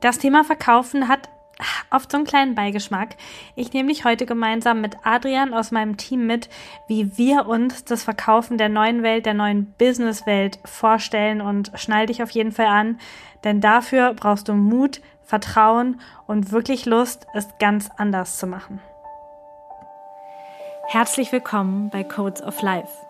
Das Thema Verkaufen hat oft so einen kleinen Beigeschmack. Ich nehme dich heute gemeinsam mit Adrian aus meinem Team mit, wie wir uns das Verkaufen der neuen Welt, der neuen Businesswelt vorstellen und schnall dich auf jeden Fall an, denn dafür brauchst du Mut, Vertrauen und wirklich Lust, es ganz anders zu machen. Herzlich willkommen bei Codes of Life.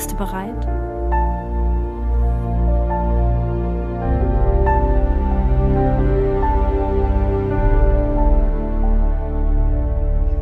Bist du bereit?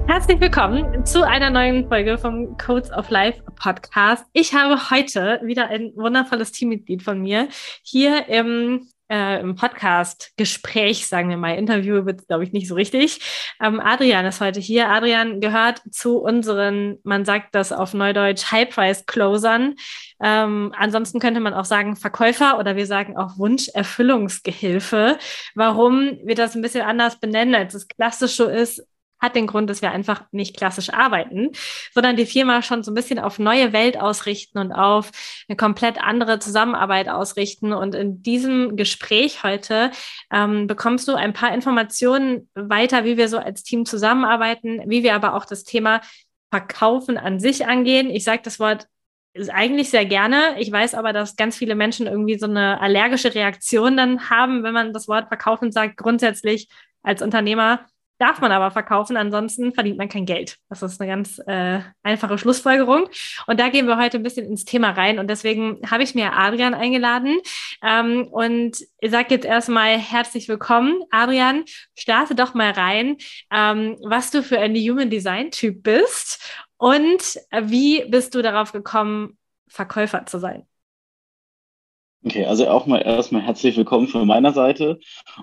Herzlich willkommen zu einer neuen Folge vom Codes of Life Podcast. Ich habe heute wieder ein wundervolles Teammitglied von mir hier im äh, im Podcast-Gespräch, sagen wir mal, Interview wird glaube ich, nicht so richtig. Ähm, Adrian ist heute hier. Adrian gehört zu unseren, man sagt das auf Neudeutsch, High-Price-Closern. Ähm, ansonsten könnte man auch sagen Verkäufer oder wir sagen auch Wunscherfüllungsgehilfe. Warum wir das ein bisschen anders benennen, als es klassisch so ist, hat den Grund, dass wir einfach nicht klassisch arbeiten, sondern die Firma schon so ein bisschen auf neue Welt ausrichten und auf eine komplett andere Zusammenarbeit ausrichten. Und in diesem Gespräch heute ähm, bekommst du ein paar Informationen weiter, wie wir so als Team zusammenarbeiten, wie wir aber auch das Thema Verkaufen an sich angehen. Ich sage das Wort eigentlich sehr gerne. Ich weiß aber, dass ganz viele Menschen irgendwie so eine allergische Reaktion dann haben, wenn man das Wort verkaufen sagt. Grundsätzlich als Unternehmer darf man aber verkaufen, ansonsten verdient man kein Geld. Das ist eine ganz äh, einfache Schlussfolgerung. Und da gehen wir heute ein bisschen ins Thema rein. Und deswegen habe ich mir Adrian eingeladen. Ähm, und ich sage jetzt erstmal herzlich willkommen. Adrian, starte doch mal rein, ähm, was du für ein Human Design Typ bist und wie bist du darauf gekommen, Verkäufer zu sein? Okay, also auch mal erstmal herzlich willkommen von meiner Seite.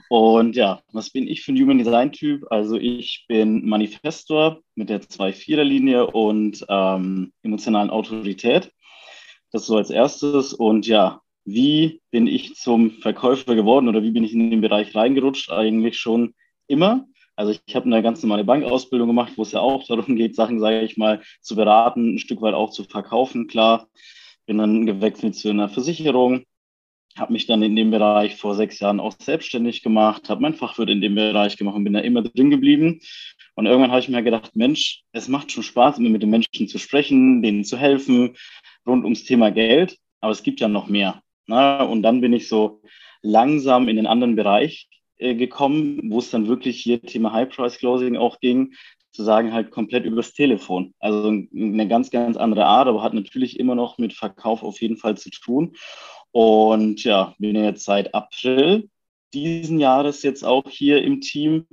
Und ja, was bin ich für ein Human Design Typ? Also ich bin Manifestor mit der 2-4er-Linie und ähm, emotionalen Autorität. Das so als erstes. Und ja, wie bin ich zum Verkäufer geworden oder wie bin ich in den Bereich reingerutscht? Eigentlich schon immer. Also ich habe eine ganz normale Bankausbildung gemacht, wo es ja auch darum geht, Sachen, sage ich mal, zu beraten, ein Stück weit auch zu verkaufen, klar. Bin dann gewechselt zu einer Versicherung, habe mich dann in dem Bereich vor sechs Jahren auch selbstständig gemacht, habe mein Fachwirt in dem Bereich gemacht und bin da immer drin geblieben. Und irgendwann habe ich mir gedacht, Mensch, es macht schon Spaß, immer mit den Menschen zu sprechen, denen zu helfen, rund ums Thema Geld. Aber es gibt ja noch mehr. Na? Und dann bin ich so langsam in den anderen Bereich äh, gekommen, wo es dann wirklich hier Thema High Price Closing auch ging, zu sagen halt komplett übers Telefon. Also eine ganz, ganz andere Art, aber hat natürlich immer noch mit Verkauf auf jeden Fall zu tun. Und ja, bin jetzt seit April diesen Jahres jetzt auch hier im Team.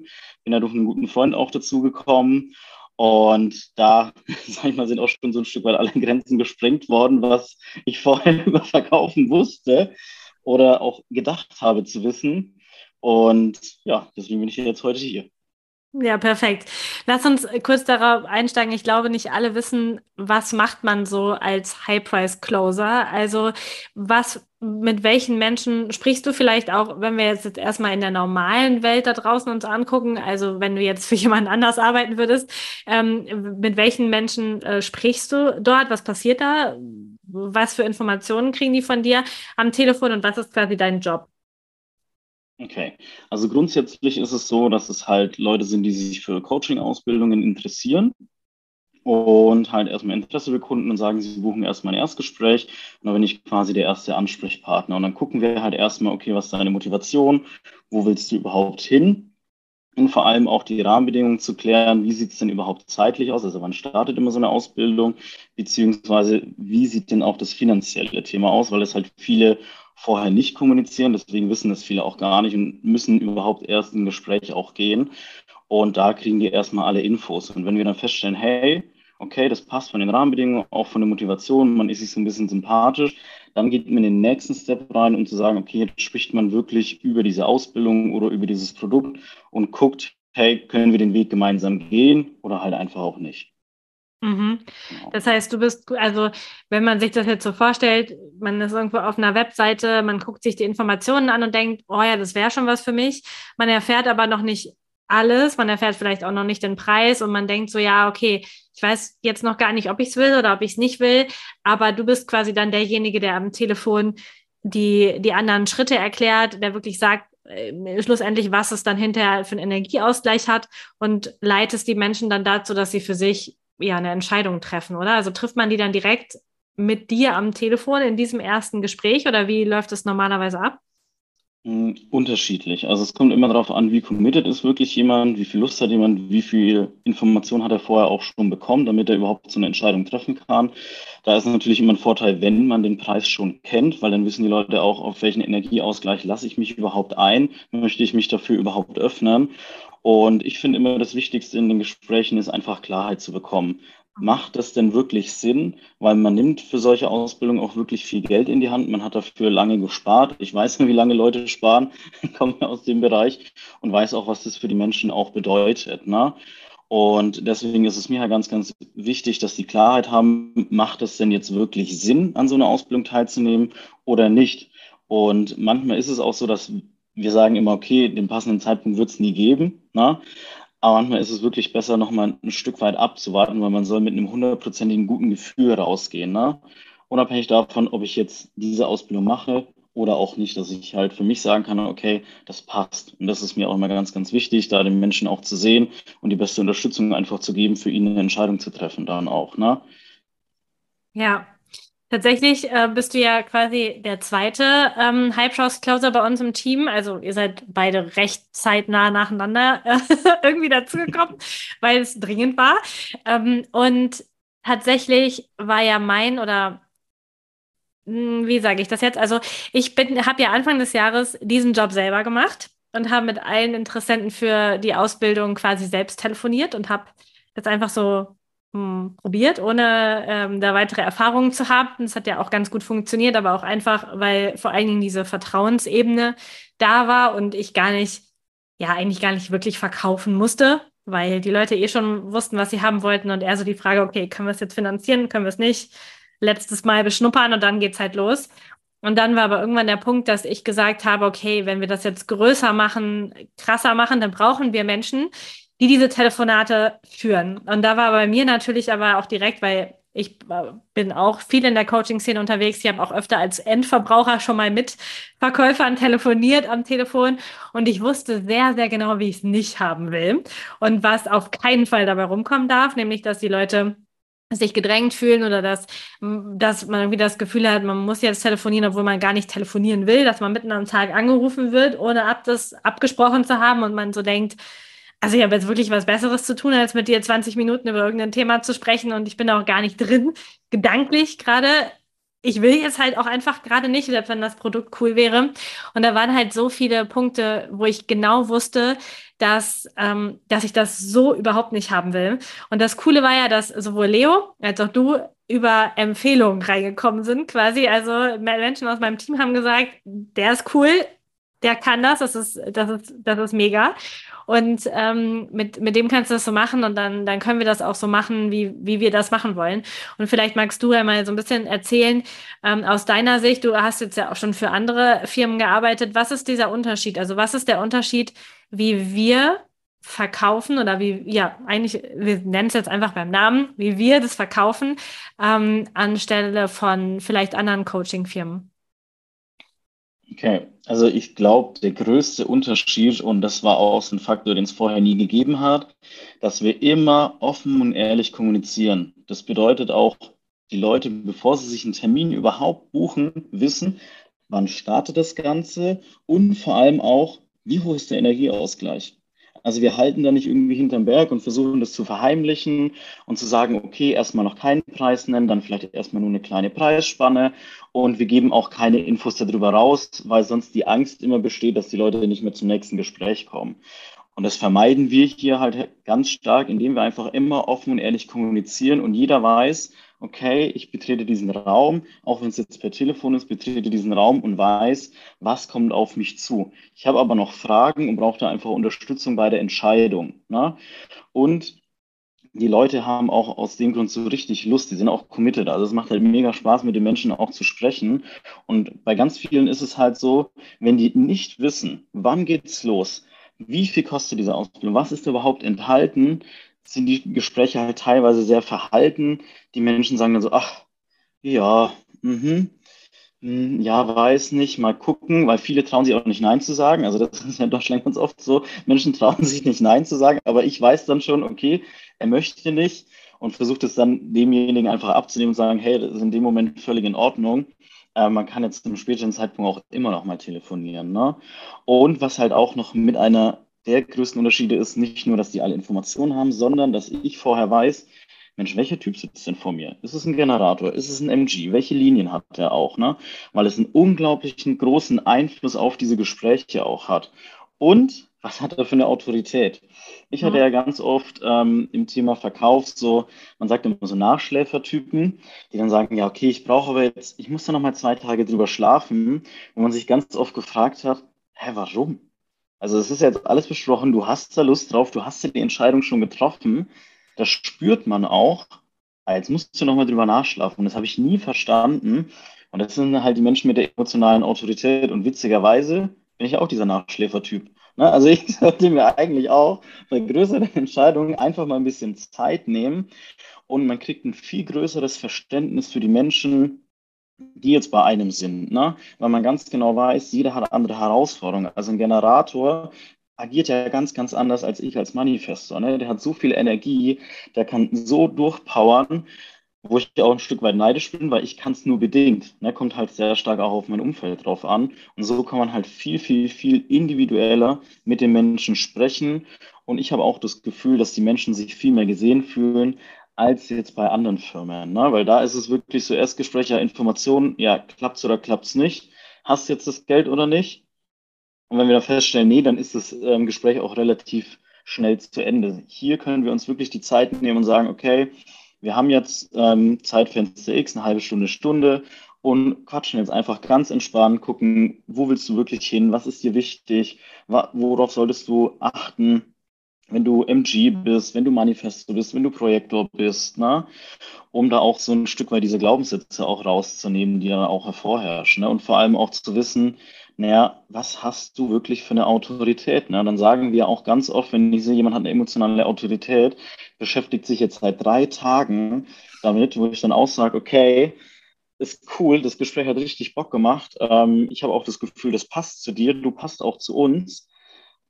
Bin da durch einen guten Freund auch dazu gekommen. Und da, sag ich mal, sind auch schon so ein Stück weit alle Grenzen gesprengt worden, was ich vorher über Verkaufen wusste oder auch gedacht habe zu wissen. Und ja, deswegen bin ich jetzt heute hier. Ja, perfekt. Lass uns kurz darauf einsteigen. Ich glaube, nicht alle wissen, was macht man so als High-Price-Closer? Also was, mit welchen Menschen sprichst du vielleicht auch, wenn wir jetzt, erstmal in der normalen Welt da draußen uns angucken, also wenn du jetzt für jemanden anders arbeiten würdest, ähm, mit welchen Menschen äh, sprichst du dort? Was passiert da? Was für Informationen kriegen die von dir am Telefon und was ist quasi dein Job? Okay, also grundsätzlich ist es so, dass es halt Leute sind, die sich für Coaching-Ausbildungen interessieren und halt erstmal Interesse bekunden und sagen, sie buchen erstmal ein Erstgespräch und dann bin ich quasi der erste Ansprechpartner. Und dann gucken wir halt erstmal, okay, was ist deine Motivation, wo willst du überhaupt hin? Und vor allem auch die Rahmenbedingungen zu klären, wie sieht es denn überhaupt zeitlich aus, also wann startet immer so eine Ausbildung, beziehungsweise wie sieht denn auch das finanzielle Thema aus, weil es halt viele vorher nicht kommunizieren, deswegen wissen das viele auch gar nicht und müssen überhaupt erst ein Gespräch auch gehen. Und da kriegen die erstmal alle Infos. Und wenn wir dann feststellen, hey, okay, das passt von den Rahmenbedingungen, auch von der Motivation, man ist sich so ein bisschen sympathisch, Dann geht man in den nächsten Step rein, um zu sagen, okay, jetzt spricht man wirklich über diese Ausbildung oder über dieses Produkt und guckt, hey, können wir den Weg gemeinsam gehen oder halt einfach auch nicht. Mhm. Genau. Das heißt, du bist, also wenn man sich das jetzt so vorstellt, man ist irgendwo auf einer Webseite, man guckt sich die Informationen an und denkt, oh ja, das wäre schon was für mich. Man erfährt aber noch nicht alles, man erfährt vielleicht auch noch nicht den Preis und man denkt so, ja, okay, ich weiß jetzt noch gar nicht, ob ich es will oder ob ich es nicht will, aber du bist quasi dann derjenige, der am Telefon die, die anderen Schritte erklärt, der wirklich sagt, äh, schlussendlich, was es dann hinterher für einen Energieausgleich hat und leitest die Menschen dann dazu, dass sie für sich ja eine Entscheidung treffen, oder? Also trifft man die dann direkt mit dir am Telefon in diesem ersten Gespräch oder wie läuft es normalerweise ab? Hm, unterschiedlich. Also es kommt immer darauf an, wie committed ist wirklich jemand, wie viel Lust hat jemand, wie viel Information hat er vorher auch schon bekommen, damit er überhaupt so eine Entscheidung treffen kann. Da ist natürlich immer ein Vorteil, wenn man den Preis schon kennt, weil dann wissen die Leute auch, auf welchen Energieausgleich lasse ich mich überhaupt ein, möchte ich mich dafür überhaupt öffnen. Und ich finde immer, das Wichtigste in den Gesprächen ist einfach Klarheit zu bekommen. Macht das denn wirklich Sinn? Weil man nimmt für solche Ausbildungen auch wirklich viel Geld in die Hand. Man hat dafür lange gespart. Ich weiß nicht, wie lange Leute sparen, komme aus dem Bereich und weiß auch, was das für die Menschen auch bedeutet. Ne? Und deswegen ist es mir halt ganz, ganz wichtig, dass die Klarheit haben, macht es denn jetzt wirklich Sinn, an so einer Ausbildung teilzunehmen oder nicht? Und manchmal ist es auch so, dass wir sagen immer, okay, den passenden Zeitpunkt wird es nie geben. Ne? Aber manchmal ist es wirklich besser, nochmal ein Stück weit abzuwarten, weil man soll mit einem hundertprozentigen guten Gefühl rausgehen. Ne? Unabhängig davon, ob ich jetzt diese Ausbildung mache oder auch nicht, dass ich halt für mich sagen kann, okay, das passt. Und das ist mir auch immer ganz, ganz wichtig, da den Menschen auch zu sehen und die beste Unterstützung einfach zu geben, für ihn eine Entscheidung zu treffen dann auch. Ne? Ja, Tatsächlich äh, bist du ja quasi der zweite ähm, Hype-House-Closer bei uns im Team. Also ihr seid beide recht zeitnah nacheinander äh, irgendwie dazugekommen, weil es dringend war. Ähm, und tatsächlich war ja mein oder mh, hm, wie sage ich das jetzt? Also ich bin, habe ja Anfang des Jahres diesen Job selber gemacht und habe mit allen Interessenten für die Ausbildung quasi selbst telefoniert und habe jetzt einfach so hm, probiert, ohne ähm, da weitere Erfahrungen zu haben. Das hat ja auch ganz gut funktioniert, aber auch einfach, weil vor allen Dingen diese Vertrauensebene da war und ich gar nicht, ja, eigentlich gar nicht wirklich verkaufen musste, weil die Leute eh schon wussten, was sie haben wollten und eher so die Frage, okay, können wir es jetzt finanzieren, können wir es nicht? Letztes Mal beschnuppern und dann geht's halt los. Und dann war aber irgendwann der Punkt, dass ich gesagt habe, okay, wenn wir das jetzt größer machen, krasser machen, dann brauchen wir Menschen, die diese Telefonate führen. Und da war bei mir natürlich aber auch direkt, weil ich äh, bin auch viel in der Coaching-Szene unterwegs. Ich habe auch öfter als Endverbraucher schon mal mit Verkäufern telefoniert am Telefon und ich wusste sehr, sehr genau, wie ich es nicht haben will und was auf keinen Fall dabei rumkommen darf, nämlich dass die Leute sich gedrängt fühlen oder dass, dass man irgendwie das Gefühl hat, man muss jetzt telefonieren, obwohl man gar nicht telefonieren will, dass man mitten am Tag angerufen wird, ohne ab das abgesprochen zu haben und man so denkt, also ich habe jetzt wirklich was Besseres zu tun, als mit dir 20 Minuten über irgendein Thema zu sprechen und ich bin auch gar nicht drin, gedanklich gerade. Ich will jetzt halt auch einfach gerade nicht, selbst wenn das Produkt cool wäre. Und da waren halt so viele Punkte, wo ich genau wusste, dass, ähm, dass ich das so überhaupt nicht haben will. Und das Coole war ja, dass sowohl Leo als auch du über Empfehlungen reingekommen sind, quasi. Also Menschen aus meinem Team haben gesagt, der ist cool, der kann das, das ist, das ist, das ist mega. Und ähm, mit, mit dem kannst du das so machen und dann, dann können wir das auch so machen, wie, wie wir das machen wollen. Und vielleicht magst du ja mal so ein bisschen erzählen, ähm, aus deiner Sicht, du hast jetzt ja auch schon für andere Firmen gearbeitet, was ist dieser Unterschied? Also was ist der Unterschied, wie wir verkaufen oder wie, ja, eigentlich, wir nennen es jetzt einfach beim Namen, wie wir das verkaufen, ähm, anstelle von vielleicht anderen Coaching-Firmen? Okay, also ich glaube, der größte Unterschied, und das war auch so ein Faktor, den es vorher nie gegeben hat, dass wir immer offen und ehrlich kommunizieren. Das bedeutet auch, die Leute, bevor sie sich einen Termin überhaupt buchen, wissen, wann startet das Ganze und vor allem auch, wie hoch ist der Energieausgleich. Also wir halten da nicht irgendwie hinterm Berg und versuchen das zu verheimlichen und zu sagen, okay, erstmal noch keinen Preis nennen, dann vielleicht erstmal nur eine kleine Preisspanne und wir geben auch keine Infos darüber raus, weil sonst die Angst immer besteht, dass die Leute nicht mehr zum nächsten Gespräch kommen. Und das vermeiden wir hier halt ganz stark, indem wir einfach immer offen und ehrlich kommunizieren und jeder weiß, okay, ich betrete diesen Raum, auch wenn es jetzt per Telefon ist, betrete diesen Raum und weiß, was kommt auf mich zu. Ich habe aber noch Fragen und brauche da einfach Unterstützung bei der Entscheidung. Ne? Und die Leute haben auch aus dem Grund so richtig Lust, die sind auch committed. Also es macht halt mega Spaß, mit den Menschen auch zu sprechen. Und bei ganz vielen ist es halt so, wenn die nicht wissen, wann geht's los, wie viel kostet diese Ausbildung, was ist überhaupt enthalten, sind die Gespräche halt teilweise sehr verhalten. Die Menschen sagen dann so, ach, ja, mhm, hm, ja, weiß nicht, mal gucken, weil viele trauen sich auch nicht Nein zu sagen. Also das ist ja in Deutschland ganz oft so, Menschen trauen sich nicht Nein zu sagen, aber ich weiß dann schon, okay, er möchte nicht und versucht es dann demjenigen einfach abzunehmen und sagen, hey, das ist in dem Moment völlig in Ordnung. Äh, man kann jetzt zu einem späteren Zeitpunkt auch immer noch mal telefonieren. Ne? Und was halt auch noch mit einer der größten Unterschiede ist, nicht nur, dass die alle Informationen haben, sondern dass ich vorher weiß, Mensch, welcher Typ sitzt denn vor mir? Ist es ein Generator? Ist es ein MG? Welche Linien hat der auch? Ne? Weil es einen unglaublichen großen Einfluss auf diese Gespräche auch hat. Und was hat er für eine Autorität? Ich hatte mhm. ja ganz oft ähm, im Thema Verkauf so, man sagt immer so Nachschläfertypen, die dann sagen, ja, okay, ich brauche aber jetzt, ich muss da noch mal zwei Tage drüber schlafen, wo man sich ganz oft gefragt hat, hä, warum? Also es ist jetzt alles besprochen, du hast da Lust drauf, du hast die Entscheidung schon getroffen das spürt man auch. Ah, jetzt musst du nochmal drüber nachschlafen. Und das habe ich nie verstanden. Und das sind halt die Menschen mit der emotionalen Autorität. Und witzigerweise bin ich auch dieser Nachschläfertyp. Ne? Also ich sollte mir eigentlich auch bei größeren Entscheidungen einfach mal ein bisschen Zeit nehmen. Und man kriegt ein viel größeres Verständnis für die Menschen, die jetzt bei einem sind. Ne? Weil man ganz genau weiß, jeder hat andere Herausforderungen. Also ein Generator agiert ja ganz, ganz anders als ich als Manifestor. Ne? Der hat so viel Energie, der kann so durchpowern, wo ich auch ein Stück weit neidisch bin, weil ich kann es nur bedingt. Ne? Kommt halt sehr stark auch auf mein Umfeld drauf an. Und so kann man halt viel, viel, viel individueller mit den Menschen sprechen. Und ich habe auch das Gefühl, dass die Menschen sich viel mehr gesehen fühlen, als jetzt bei anderen Firmen. Ne? Weil da ist es wirklich so Erstgespräch, ja, Informationen, ja, klappt's oder klappt's nicht? Hast du jetzt das Geld oder nicht? Und wenn wir dann feststellen, nee, dann ist das ähm, Gespräch auch relativ schnell zu Ende. Hier können wir uns wirklich die Zeit nehmen und sagen, okay, wir haben jetzt ähm, Zeitfenster X, eine halbe Stunde, Stunde und quatschen jetzt einfach ganz entspannt, gucken, wo willst du wirklich hin, was ist dir wichtig, worauf solltest du achten, wenn du MG bist, wenn du Manifesto bist, wenn du Projektor bist, ne? um da auch so ein Stück weit diese Glaubenssätze auch rauszunehmen, die dann auch hervorherrschen. Ne? Und vor allem auch zu wissen, naja, was hast du wirklich für eine Autorität? Ne? Dann sagen wir auch ganz oft, wenn ich sehe, jemand hat eine emotionale Autorität, beschäftigt sich jetzt seit drei Tagen damit, wo ich dann auch sage, okay, ist cool, das Gespräch hat richtig Bock gemacht. Ähm, ich habe auch das Gefühl, das passt zu dir, du passt auch zu uns,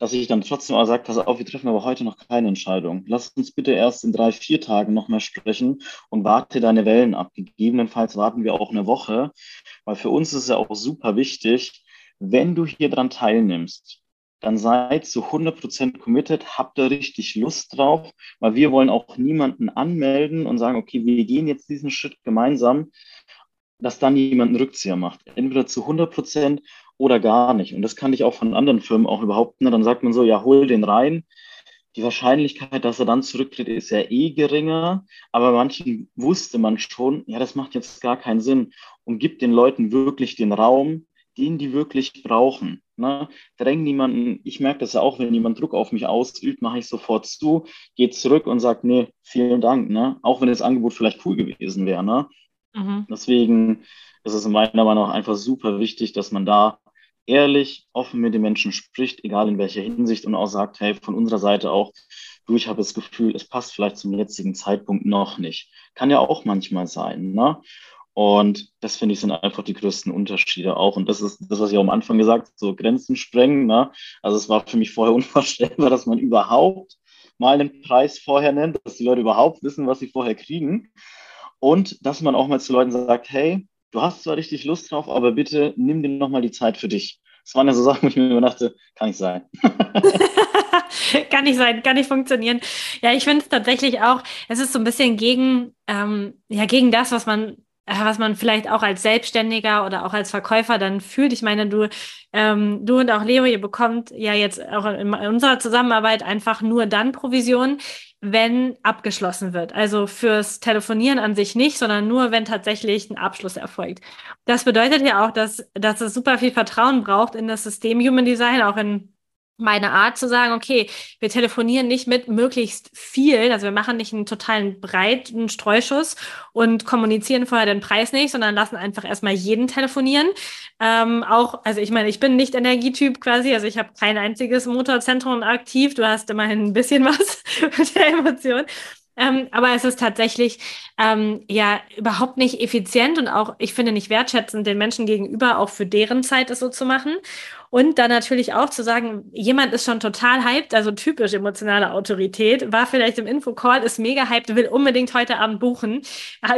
dass ich dann trotzdem auch sage, pass auf, wir treffen aber heute noch keine Entscheidung. Lass uns bitte erst in drei, vier Tagen nochmal sprechen und warte deine Wellen ab. Gegebenenfalls warten wir auch eine Woche, weil für uns ist ja auch super wichtig, wenn du hier dran teilnimmst, dann seid zu 100% committed, habt da richtig Lust drauf, weil wir wollen auch niemanden anmelden und sagen, okay, wir gehen jetzt diesen Schritt gemeinsam, dass dann jemand einen Rückzieher macht. Entweder zu 100% oder gar nicht. Und das kann ich auch von anderen Firmen auch behaupten. Dann sagt man so, ja, hol den rein. Die Wahrscheinlichkeit, dass er dann zurücktritt, ist ja eh geringer. Aber manchen wusste man schon, ja, das macht jetzt gar keinen Sinn und gibt den Leuten wirklich den Raum, den die wirklich brauchen. Ne? Dräng niemanden, ich merke das ja auch, wenn jemand Druck auf mich ausübt, mache ich sofort zu, geht zurück und sagt, nee, vielen Dank, ne? auch wenn das Angebot vielleicht cool gewesen wäre. Ne? Mhm. Deswegen ist es in meiner Meinung nach einfach super wichtig, dass man da ehrlich, offen mit den Menschen spricht, egal in welcher Hinsicht und auch sagt, hey, von unserer Seite auch, du, ich habe das Gefühl, es passt vielleicht zum jetzigen Zeitpunkt noch nicht. Kann ja auch manchmal sein. Ne? Und das finde ich sind einfach die größten Unterschiede auch. Und das ist das, was ich auch am Anfang gesagt habe, so Grenzen sprengen. Ne? Also es war für mich vorher unvorstellbar, dass man überhaupt mal einen Preis vorher nennt, dass die Leute überhaupt wissen, was sie vorher kriegen. Und dass man auch mal zu Leuten sagt, hey, du hast zwar richtig Lust drauf, aber bitte nimm dir nochmal die Zeit für dich. Das waren ja so Sachen, wo ich mir immer dachte, kann nicht sein. kann nicht sein, kann nicht funktionieren. Ja, ich finde es tatsächlich auch, es ist so ein bisschen gegen, ähm, ja, gegen das, was man äh, was man vielleicht auch als Selbstständiger oder auch als Verkäufer dann fühlt. Ich meine, du, ähm, du und auch Leo, ihr bekommt ja jetzt auch in, unserer Zusammenarbeit einfach nur dann Provision, wenn abgeschlossen wird. Also fürs Telefonieren an sich nicht, sondern nur, wenn tatsächlich ein Abschluss erfolgt. Das bedeutet ja auch, dass, dass es super viel Vertrauen braucht in das System Human Design, auch in meine Art zu sagen, okay, wir telefonieren nicht mit möglichst viel, also wir machen nicht einen totalen breiten Streuschuss und kommunizieren vorher den Preis nicht, sondern lassen einfach erstmal jeden telefonieren. Ähm, auch, also ich meine, ich bin nicht Energietyp quasi, also ich habe kein einziges Motorzentrum aktiv, du hast immerhin ein bisschen was mit der Emotion. Ähm, aber es ist tatsächlich ähm, ja überhaupt nicht effizient und auch, ich finde, nicht wertschätzend den Menschen gegenüber, auch für deren Zeit es so zu machen. Und dann natürlich auch zu sagen, jemand ist schon total hyped, also typisch emotionale Autorität, war vielleicht im Infocall, ist mega hyped, will unbedingt heute Abend buchen,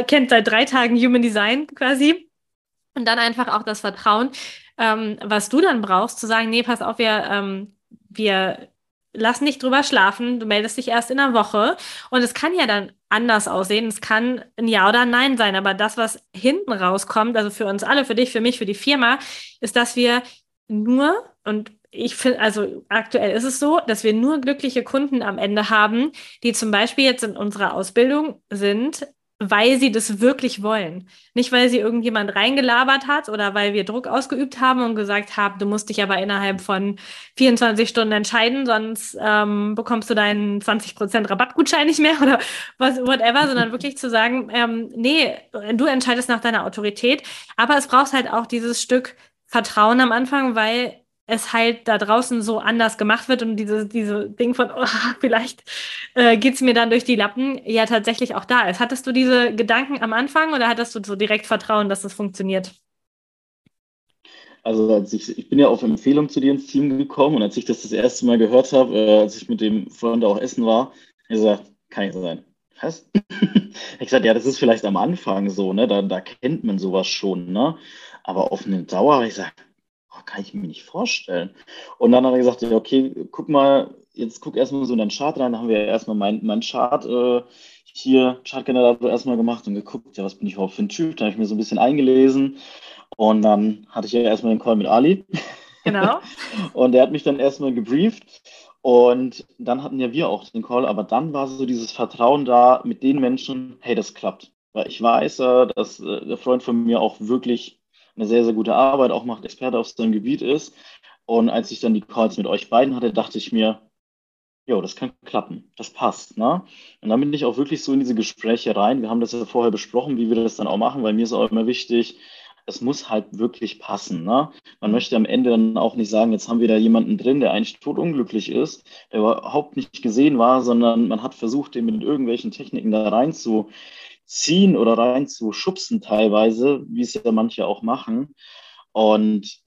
kennt seit drei Tagen Human Design quasi. Und dann einfach auch das Vertrauen, ähm, was du dann brauchst, zu sagen, nee, pass auf, wir, ähm, wir lass nicht drüber schlafen, du meldest dich erst in einer Woche. Und es kann ja dann anders aussehen. Es kann ein Ja oder ein Nein sein. Aber das, was hinten rauskommt, also für uns alle, für dich, für mich, für die Firma, ist, dass wir nur, und ich finde, also aktuell ist es so, dass wir nur glückliche Kunden am Ende haben, die zum Beispiel jetzt in unserer Ausbildung sind, weil sie das wirklich wollen. Nicht, weil sie irgendjemand reingelabert hat oder weil wir Druck ausgeübt haben und gesagt haben, du musst dich aber innerhalb von 24 Stunden entscheiden, sonst ähm, bekommst du deinen 20% Rabattgutschein nicht mehr oder was, whatever, sondern wirklich zu sagen, ähm, nee, du entscheidest nach deiner Autorität. Aber es braucht halt auch dieses Stück Vertrauen am Anfang, weil es halt da draußen so anders gemacht wird und diese, diese Ding von, oh, vielleicht äh, geht es mir dann durch die Lappen, ja tatsächlich auch da ist. Hattest du diese Gedanken am Anfang oder hattest du so direkt Vertrauen, dass das funktioniert? Also als ich, ich bin ja auf Empfehlung zu dir ins Team gekommen und als ich das das erste Mal gehört habe, äh, als ich mit dem Freund auch essen war, ich gesagt, kann nicht sein. Was? ich gesagt, ja, das ist vielleicht am Anfang so, ne? Da, da kennt man sowas schon, ne? Aber auf eine Dauer ich oh, kann ich mir nicht vorstellen. Und dann hat er gesagt, ja, okay, guck mal, jetzt guck erstmal so in deinen Chart rein. Da haben wir erstmal meinen mein Chart äh, hier, Chartgenerator erstmal gemacht und geguckt, ja, was bin ich überhaupt für ein Typ? Da habe ich mir so ein bisschen eingelesen. Und dann hatte ich ja erstmal den Call mit Ali. Genau. und der hat mich dann erstmal gebrieft. Und dann hatten ja wir auch den Call, aber dann war so dieses Vertrauen da mit den Menschen, hey, das klappt. Weil ich weiß, dass äh, der Freund von mir auch wirklich eine sehr, sehr gute Arbeit auch macht, Experte auf seinem Gebiet ist. Und als ich dann die Calls mit euch beiden hatte, dachte ich mir, jo, das kann klappen, das passt. Ne? Und dann bin ich auch wirklich so in diese Gespräche rein. Wir haben das ja vorher besprochen, wie wir das dann auch machen, weil mir ist auch immer wichtig, es muss halt wirklich passen. Ne? Man möchte am Ende dann auch nicht sagen, jetzt haben wir da jemanden drin, der eigentlich totunglücklich ist, der überhaupt nicht gesehen war, sondern man hat versucht, den mit irgendwelchen Techniken da rein zu, ziehen oder rein zu schubsen teilweise, wie es ja manche auch machen. Und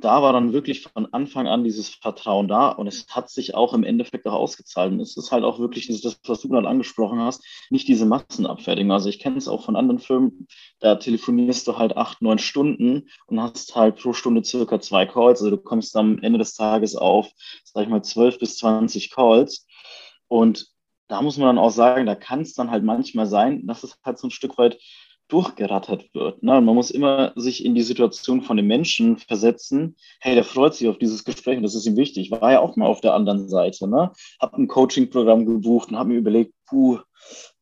da war dann wirklich von Anfang an dieses Vertrauen da und es hat sich auch im Endeffekt auch ausgezahlt. Und es ist halt auch wirklich das, was du gerade angesprochen hast, nicht diese Massenabfertigung. Also ich kenne es auch von anderen Firmen, da telefonierst du halt acht, neun Stunden und hast halt pro Stunde circa zwei Calls. Also du kommst am Ende des Tages auf, sag ich mal, zwölf bis zwanzig Calls. Und da muss man dann auch sagen, da kann es dann halt manchmal sein, dass es halt so ein Stück weit durchgerattert wird. Ne? man muss immer sich in die Situation von dem Menschen versetzen. Hey, der freut sich auf dieses Gespräch und das ist ihm wichtig. War ja auch mal auf der anderen Seite. Ne? Hab ein Coaching-Programm gebucht und habe mir überlegt, puh,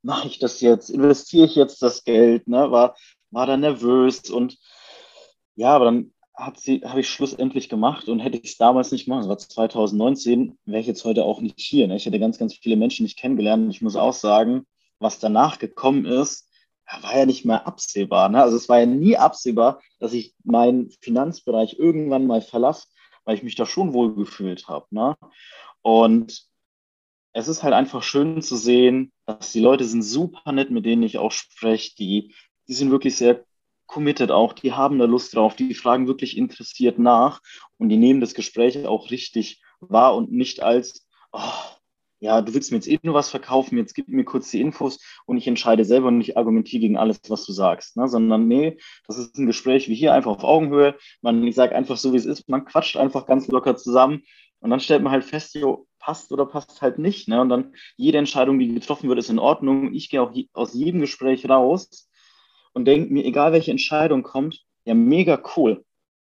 mache ich das jetzt? Investiere ich jetzt das Geld? Ne? War, war da nervös und ja, aber dann hat sie, habe ich schlussendlich gemacht und hätte ich es damals nicht gemacht, das war 2019, wäre ich jetzt heute auch nicht hier. Ne? Ich hätte ganz, ganz viele Menschen nicht kennengelernt. Ich muss auch sagen, was danach gekommen ist, war ja nicht mehr absehbar. Ne? Also es war ja nie absehbar, dass ich meinen Finanzbereich irgendwann mal verlasse, weil ich mich da schon wohl gefühlt habe. Ne? Und es ist halt einfach schön zu sehen, dass die Leute sind super nett, mit denen ich auch spreche. Die, die sind wirklich sehr committed auch, die haben da Lust drauf, die fragen wirklich interessiert nach und die nehmen das Gespräch auch richtig wahr und nicht als, oh, ja, du willst mir jetzt eh was verkaufen, jetzt gib mir kurz die Infos und ich entscheide selber und ich argumentiere gegen alles, was du sagst, ne? sondern nee, das ist ein Gespräch wie hier, einfach auf Augenhöhe, man, ich sage einfach so, wie es ist, man quatscht einfach ganz locker zusammen und dann stellt man halt fest, jo, passt oder passt halt nicht, ne? und dann jede Entscheidung, die getroffen wird, ist in Ordnung, ich gehe auch aus jedem Gespräch raus und denke mir, egal welche Entscheidung kommt, ja, mega cool.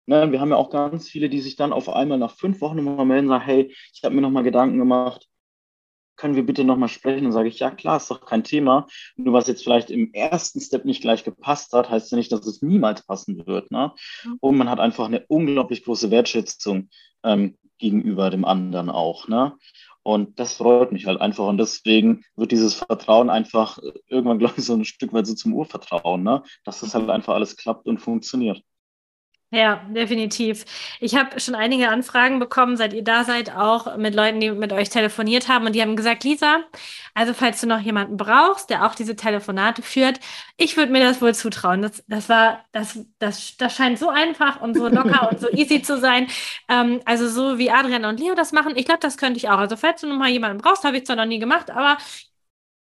Ne, wir haben ja auch ganz viele, die sich dann auf einmal nach fünf Wochen nochmal melden und sagen, hey, ich habe mir nochmal Gedanken gemacht, können wir bitte nochmal sprechen? Und sage ich, ja klar, ist doch kein Thema. Nur was jetzt vielleicht im ersten Step nicht gleich gepasst hat, heißt ja nicht, dass es niemals passen wird. Ne? Mhm. Und man hat einfach eine unglaublich große Wertschätzung ähm, gegenüber dem anderen auch. Ne? Und das freut mich halt einfach. Und deswegen wird dieses Vertrauen einfach irgendwann, glaube ich, so ein Stück weit so zum Urvertrauen, ne? dass das halt einfach alles klappt und funktioniert. Ja, definitiv. Ich habe schon einige Anfragen bekommen, seit ihr da seid, auch mit Leuten, die mit euch telefoniert haben und die haben gesagt, Lisa, also falls du noch jemanden brauchst, der auch diese Telefonate führt, ich würde mir das wohl zutrauen. Das, das war, das, das, das scheint so einfach und so locker und so easy zu sein. Ähm, also so wie Adrian und Leo das machen, ich glaube, das könnte ich auch. Also falls du noch mal jemanden brauchst, habe ich zwar noch nie gemacht, aber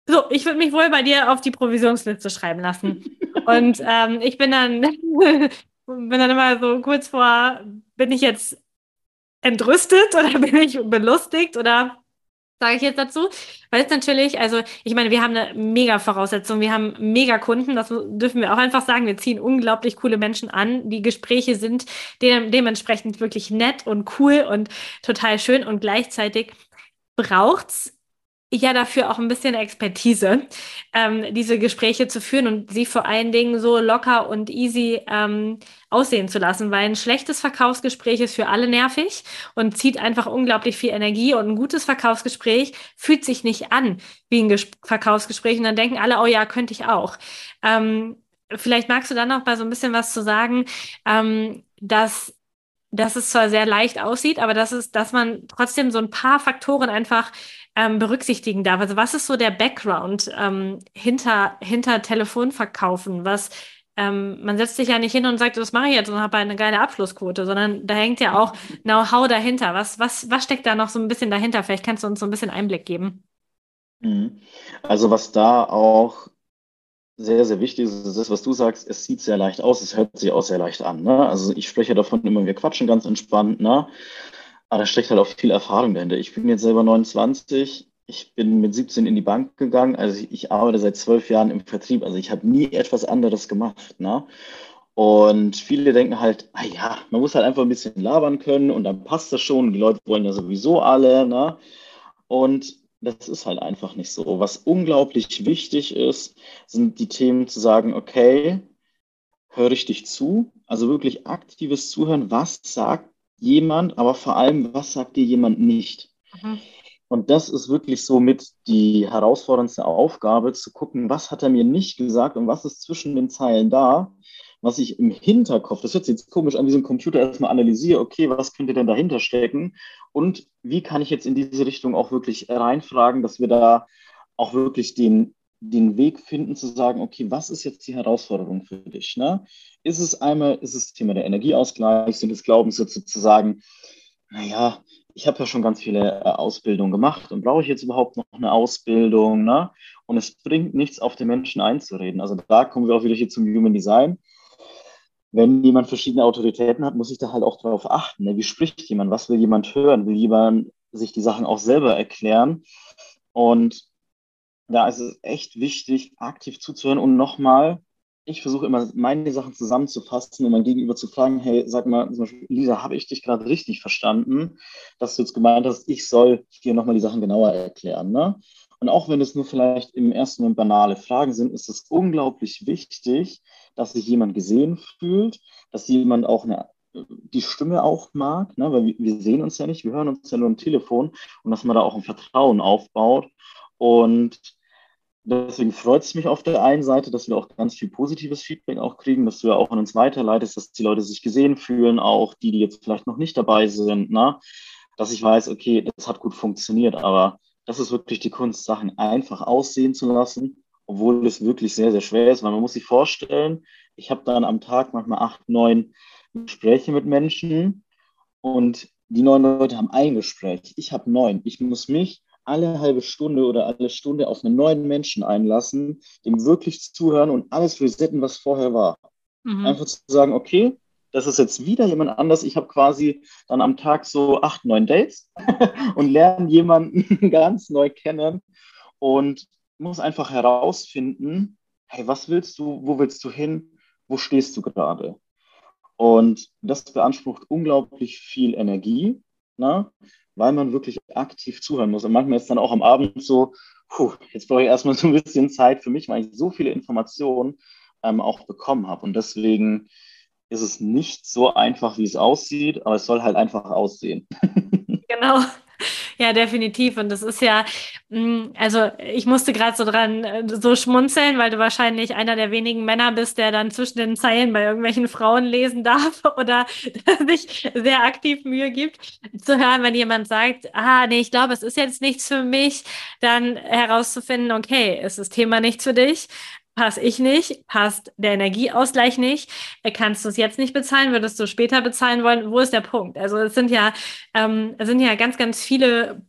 so, ich würde mich wohl bei dir auf die Provisionsliste schreiben lassen. Und ähm, ich bin dann bin dann immer so kurz vor, bin ich jetzt entrüstet oder bin ich belustigt oder sage ich jetzt dazu? Weil es natürlich, also ich meine, wir haben eine mega Voraussetzung, wir haben mega Kunden, das dürfen wir auch einfach sagen. Wir ziehen unglaublich coole Menschen an. Die Gespräche sind de dementsprechend wirklich nett und cool und total schön und gleichzeitig braucht es ja dafür auch ein bisschen Expertise, ähm, diese Gespräche zu führen und sie vor allen Dingen so locker und easy ähm, aussehen zu lassen, weil ein schlechtes Verkaufsgespräch ist für alle nervig und zieht einfach unglaublich viel Energie und ein gutes Verkaufsgespräch fühlt sich nicht an wie ein Ges Verkaufsgespräch und dann denken alle, oh ja, könnte ich auch. Ähm, vielleicht magst du dann noch mal so ein bisschen was zu sagen, ähm, dass dass es zwar sehr leicht aussieht, aber dass es, dass man trotzdem so ein paar Faktoren einfach ähm, berücksichtigen darf. Also was ist so der Background ähm, hinter, hinter Telefonverkaufen? Was ähm, man setzt sich ja nicht hin und sagt, das mache ich jetzt und habe eine geile Abschlussquote, sondern da hängt ja auch Know-how dahinter. Was, was, was steckt da noch so ein bisschen dahinter? Vielleicht kannst du uns so ein bisschen Einblick geben. Mhm. Also was da auch sehr, sehr wichtig ist, ist das, was du sagst, es sieht sehr leicht aus, es hört sich auch sehr leicht an. Ne? Also ich spreche davon immer, wir quatschen ganz entspannt, ne? Aber da steckt halt auch viel Erfahrung dahinter. Ich bin jetzt selber 29, ich bin mit 17 in die Bank gegangen, also ich, ich arbeite seit zwölf Jahren im Vertrieb, also ich habe nie etwas anderes gemacht. Ne? Und viele denken halt, ah ja, man muss halt einfach ein bisschen labern können und dann passt das schon. Die Leute wollen ja sowieso alle. Ne? Und das ist halt einfach nicht so. Was unglaublich wichtig ist, sind die Themen zu sagen, okay, höre ich dich zu? Also wirklich aktives Zuhören, was sagt jemand, aber vor allem, was sagt dir jemand nicht? Mhm. Und das ist wirklich so mit die herausforderndste Aufgabe, zu gucken, was hat er mir nicht gesagt und was ist zwischen den Zeilen da, was ich im Hinterkopf, das hört sich jetzt komisch an, wie so ein Computer erstmal analysiere, okay, was könnte denn dahinter stecken und wie kann ich jetzt in diese Richtung auch wirklich reinfragen, dass wir da auch wirklich den, den Weg finden zu sagen, okay, was ist jetzt die Herausforderung für dich? Ne? Ist es einmal, ist es das Thema der Energieausgleich, sind es Glaubenssätze zu sagen, naja, ich habe ja schon ganz viele äh, Ausbildungen gemacht und brauche ich jetzt überhaupt noch eine Ausbildung? Ne? Und es bringt nichts, auf den Menschen einzureden. Also da kommen wir auch wieder hier zum Human Design wenn jemand verschiedene Autoritäten hat, muss ich da halt auch darauf achten. Ne? Wie spricht jemand? Was will jemand hören? Will jemand sich die Sachen auch selber erklären? Und da ist es echt wichtig, aktiv zuzuhören und nochmal, ich versuche immer, meine Sachen zusammenzufassen und mein Gegenüber zu fragen, hey, sag mal, zum Beispiel, Lisa, habe ich dich gerade richtig verstanden, dass du jetzt gemeint hast, ich soll hier nochmal die Sachen genauer erklären. Ne? Und auch wenn es nur vielleicht im ersten Moment banale Fragen sind, ist es unglaublich wichtig, dass sich jemand gesehen fühlt, dass jemand auch eine, die Stimme auch mag, ne? weil wir sehen uns ja nicht, wir hören uns ja nur am Telefon und dass man da auch ein Vertrauen aufbaut. Und deswegen freut es mich auf der einen Seite, dass wir auch ganz viel positives Feedback auch kriegen, dass du ja auch an uns weiterleitest, dass die Leute sich gesehen fühlen, auch die, die jetzt vielleicht noch nicht dabei sind, ne? dass ich weiß, okay, das hat gut funktioniert, aber das ist wirklich die Kunst, Sachen einfach aussehen zu lassen, obwohl es wirklich sehr, sehr schwer ist, weil man muss sich vorstellen, ich habe dann am Tag manchmal acht, neun Gespräche mit Menschen und die neun Leute haben ein Gespräch. Ich habe neun. Ich muss mich alle halbe Stunde oder alle Stunde auf einen neuen Menschen einlassen, dem wirklich zuhören und alles resetten, was vorher war. Mhm. Einfach zu sagen, okay, das ist jetzt wieder jemand anders. Ich habe quasi dann am Tag so acht, neun Dates und lerne jemanden ganz neu kennen und muss einfach herausfinden, hey, was willst du, wo willst du hin, wo stehst du gerade? Und das beansprucht unglaublich viel Energie, ne? Weil man wirklich aktiv zuhören muss. Und manchmal ist dann auch am Abend so, puh, jetzt brauche ich erstmal so ein bisschen Zeit für mich, weil ich so viele Informationen ähm, auch bekommen habe. Und deswegen ist es nicht so einfach, wie es aussieht, aber es soll halt einfach aussehen. Genau. Ja, definitiv. Und das ist ja, mm, also ich musste gerade so dran äh, so schmunzeln, weil du wahrscheinlich einer der wenigen Männer bist, der dann zwischen den Zeilen bei irgendwelchen Frauen lesen darf oder sich sehr aktiv Mühe gibt, zu hören, wenn jemand sagt, ah, nee, ich glaube, es ist jetzt nichts für mich, dann herauszufinden, okay, ist das Thema nichts für dich? Passe ich nicht, passt der Energieausgleich nicht, äh, kannst du es jetzt nicht bezahlen, würdest du später bezahlen wollen, wo ist der Punkt? Also es sind ja, ähm, es sind ja ganz, ganz viele,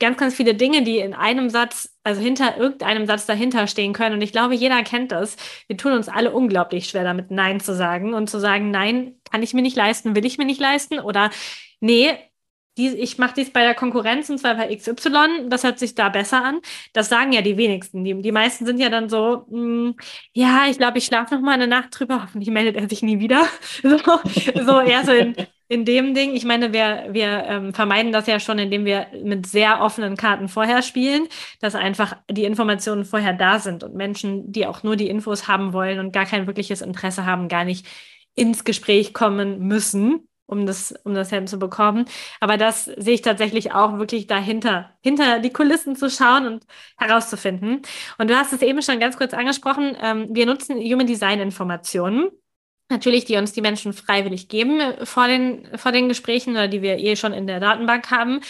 ganz, ganz viele Dinge, die in einem Satz, also hinter irgendeinem Satz dahinter stehen können. Und ich glaube, jeder kennt das. Wir tun uns alle unglaublich schwer damit, Nein zu sagen und zu sagen, nein, kann ich mir nicht leisten, will ich mir nicht leisten oder nee, die, ich mache dies bei der Konkurrenz und zwar bei XY, das hört sich da besser an. Das sagen ja die wenigsten. Die, die meisten sind ja dann so, mh, hm, ja, ich glaube, ich schlafe noch mal eine Nacht drüber, hoffentlich meldet er sich nie wieder. so, so eher so in, in dem Ding. Ich meine, wir, wir ähm, vermeiden das ja schon, indem wir mit sehr offenen Karten vorher spielen, dass einfach die Informationen vorher da sind und Menschen, die auch nur die Infos haben wollen und gar kein wirkliches Interesse haben, gar nicht ins Gespräch kommen müssen um das, um das hinzubekommen. Aber das sehe ich tatsächlich auch wirklich dahinter, hinter die Kulissen zu schauen und herauszufinden. Und du hast es eben schon ganz kurz angesprochen. Ähm, wir nutzen Human Design Informationen. Natürlich, die uns die Menschen freiwillig geben äh, vor den, vor den Gesprächen oder die wir eh schon in der Datenbank haben.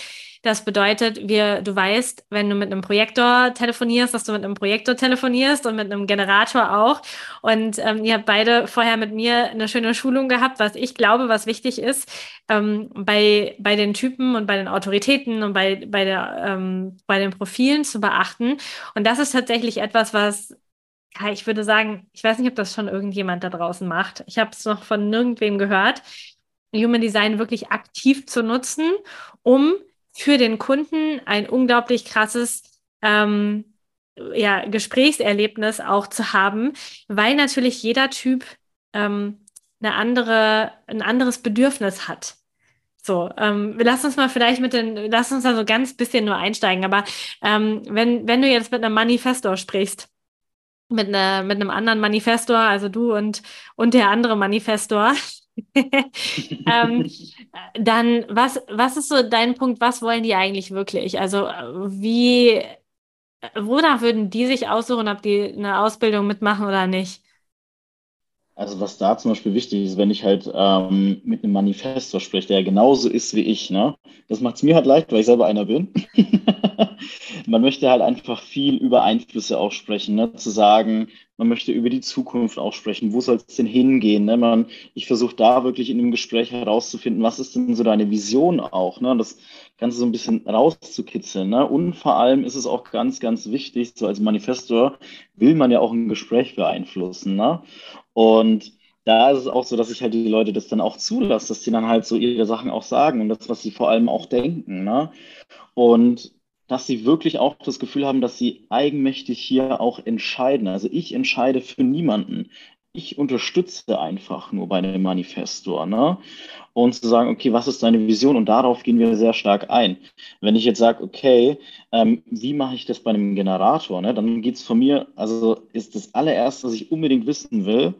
Das bedeutet, wir, du weißt, wenn du mit einem Projektor telefonierst, dass du mit einem Projektor telefonierst und mit einem Generator auch. Und ähm, ihr habt beide vorher mit mir eine schöne Schulung gehabt, was ich glaube, was wichtig ist, ähm, bei, bei den Typen und bei den Autoritäten und bei, bei, der, ähm, bei den Profilen zu beachten. Und das ist tatsächlich etwas, was ja, ich würde sagen, ich weiß nicht, ob das schon irgendjemand da draußen macht. Ich habe es noch von nirgendwem gehört, Human Design wirklich aktiv zu nutzen, um für den Kunden ein unglaublich krasses ähm, ja, Gesprächserlebnis auch zu haben, weil natürlich jeder Typ ähm, eine andere, ein anderes Bedürfnis hat. So, ähm, lass uns mal vielleicht mit den, lass uns da so ganz bisschen nur einsteigen. Aber ähm, wenn, wenn du jetzt mit einem Manifestor sprichst, mit, einer, mit einem anderen Manifestor, also du und, und der andere Manifestor, ähm, dann, was, was ist so dein Punkt? Was wollen die eigentlich wirklich? Also, wie, wonach würden die sich aussuchen, ob die eine Ausbildung mitmachen oder nicht? Also was da zum Beispiel wichtig ist, wenn ich halt ähm, mit einem Manifestor spreche, der genauso ist wie ich, ne? Das macht es mir halt leicht, weil ich selber einer bin. man möchte halt einfach viel über Einflüsse auch sprechen, ne? zu sagen, man möchte über die Zukunft auch sprechen, wo soll es denn hingehen? Ne? Man, ich versuche da wirklich in dem Gespräch herauszufinden, was ist denn so deine Vision auch, ne? das Ganze so ein bisschen rauszukitzeln. Ne? Und vor allem ist es auch ganz, ganz wichtig, so als Manifestor will man ja auch ein Gespräch beeinflussen. Ne? Und da ist es auch so, dass ich halt die Leute das dann auch zulasse, dass die dann halt so ihre Sachen auch sagen und das, was sie vor allem auch denken. Ne? Und dass sie wirklich auch das Gefühl haben, dass sie eigenmächtig hier auch entscheiden. Also ich entscheide für niemanden. Ich unterstütze einfach nur bei dem Manifestor. Ne? Und zu sagen, okay, was ist deine Vision? Und darauf gehen wir sehr stark ein. Wenn ich jetzt sage, okay, ähm, wie mache ich das bei einem Generator? Ne? Dann geht es von mir, also ist das allererste, was ich unbedingt wissen will,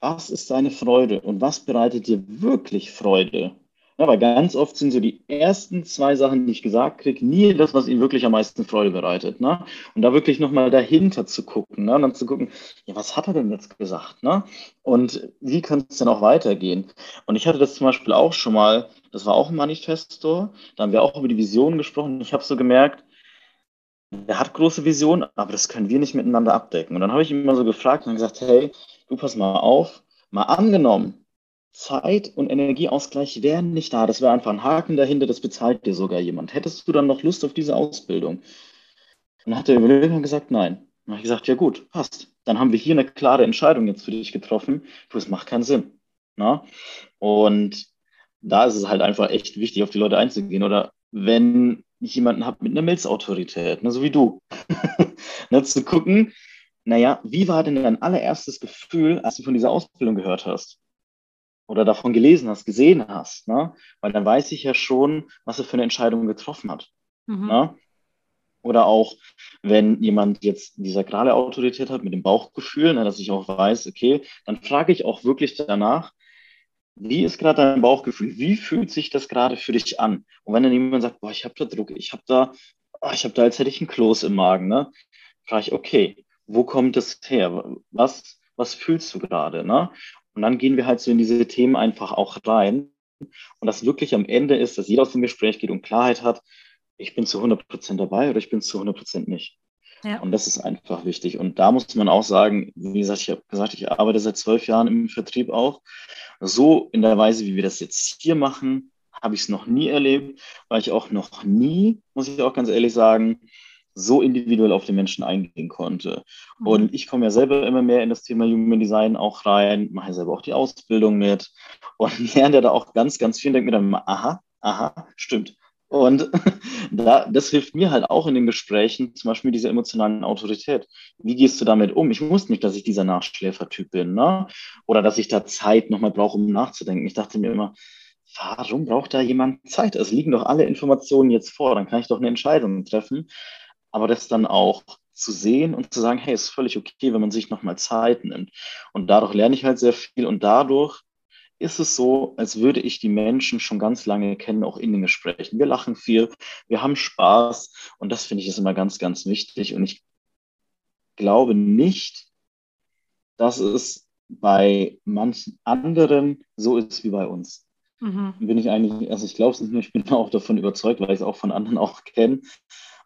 was ist deine Freude und was bereitet dir wirklich Freude? Weil ganz oft sind so die ersten zwei Sachen, die ich gesagt kriege, nie das, was ihnen wirklich am meisten Freude bereitet. Ne? Und da wirklich nochmal dahinter zu gucken, ne? und dann zu gucken, ja, was hat er denn jetzt gesagt? Ne? Und wie könnte es denn auch weitergehen? Und ich hatte das zum Beispiel auch schon mal, das war auch ein Manifesto, da haben wir auch über die Vision gesprochen. Ich habe so gemerkt, er hat große Visionen, aber das können wir nicht miteinander abdecken. Und dann habe ich ihn immer so gefragt und gesagt, hey, du pass mal auf, mal angenommen, Zeit- und Energieausgleich wären nicht da. Das wäre einfach ein Haken dahinter, das bezahlt dir sogar jemand. Hättest du dann noch Lust auf diese Ausbildung? Dann hat der Überleger gesagt, nein. Dann habe ich gesagt, ja gut, passt. Dann haben wir hier eine klare Entscheidung jetzt für dich getroffen. Du, es macht keinen Sinn. Na? Und da ist es halt einfach echt wichtig, auf die Leute einzugehen. Oder wenn ich jemanden habe mit einer Milzautorität, ne, so wie du, ne, zu gucken, naja, wie war denn dein allererstes Gefühl, als du von dieser Ausbildung gehört hast? Oder davon gelesen hast, gesehen hast, ne? Weil dann weiß ich ja schon, was er für eine Entscheidung getroffen hat. Mhm. Ne? Oder auch, wenn jemand jetzt die sakrale Autorität hat mit dem Bauchgefühl, ne, dass ich auch weiß, okay, dann frage ich auch wirklich danach, wie ist gerade dein Bauchgefühl? Wie fühlt sich das gerade für dich an? Und wenn dann jemand sagt, boah, ich habe da Druck, ich habe da, oh, ich habe da, als hätte ich einen Kloß im Magen, ne? Frage ich, okay, wo kommt das her? Was, was fühlst du gerade, ne? Und dann gehen wir halt so in diese Themen einfach auch rein. Und das wirklich am Ende ist, dass jeder aus dem Gespräch geht und Klarheit hat, ich bin zu 100 Prozent dabei oder ich bin zu 100 Prozent nicht. Ja. Und das ist einfach wichtig. Und da muss man auch sagen, wie gesagt, ich habe gesagt, ich arbeite seit zwölf Jahren im Vertrieb auch. So in der Weise, wie wir das jetzt hier machen, habe ich es noch nie erlebt, weil ich auch noch nie, muss ich auch ganz ehrlich sagen, so individuell auf den Menschen eingehen konnte. Mhm. Und ich komme ja selber immer mehr in das Thema Human Design auch rein, mache selber auch die Ausbildung mit und lerne ja da auch ganz, ganz viel und denke mir dann immer, aha, aha, stimmt. Und da, das hilft mir halt auch in den Gesprächen, zum Beispiel diese emotionalen Autorität. Wie gehst du damit um? Ich wusste nicht, dass ich dieser Nachschläfertyp bin, ne? Oder dass ich da Zeit nochmal brauche, um nachzudenken. Ich dachte mir immer, warum braucht da jemand Zeit? Es liegen doch alle Informationen jetzt vor, dann kann ich doch eine Entscheidung treffen. Aber das dann auch zu sehen und zu sagen, hey, ist völlig okay, wenn man sich nochmal Zeit nimmt. Und dadurch lerne ich halt sehr viel und dadurch ist es so, als würde ich die Menschen schon ganz lange kennen, auch in den Gesprächen. Wir lachen viel, wir haben Spaß und das finde ich ist immer ganz, ganz wichtig. Und ich glaube nicht, dass es bei manchen anderen so ist wie bei uns. Mhm. Bin ich eigentlich, also ich glaube es nicht nur, ich bin auch davon überzeugt, weil ich es auch von anderen auch kenne.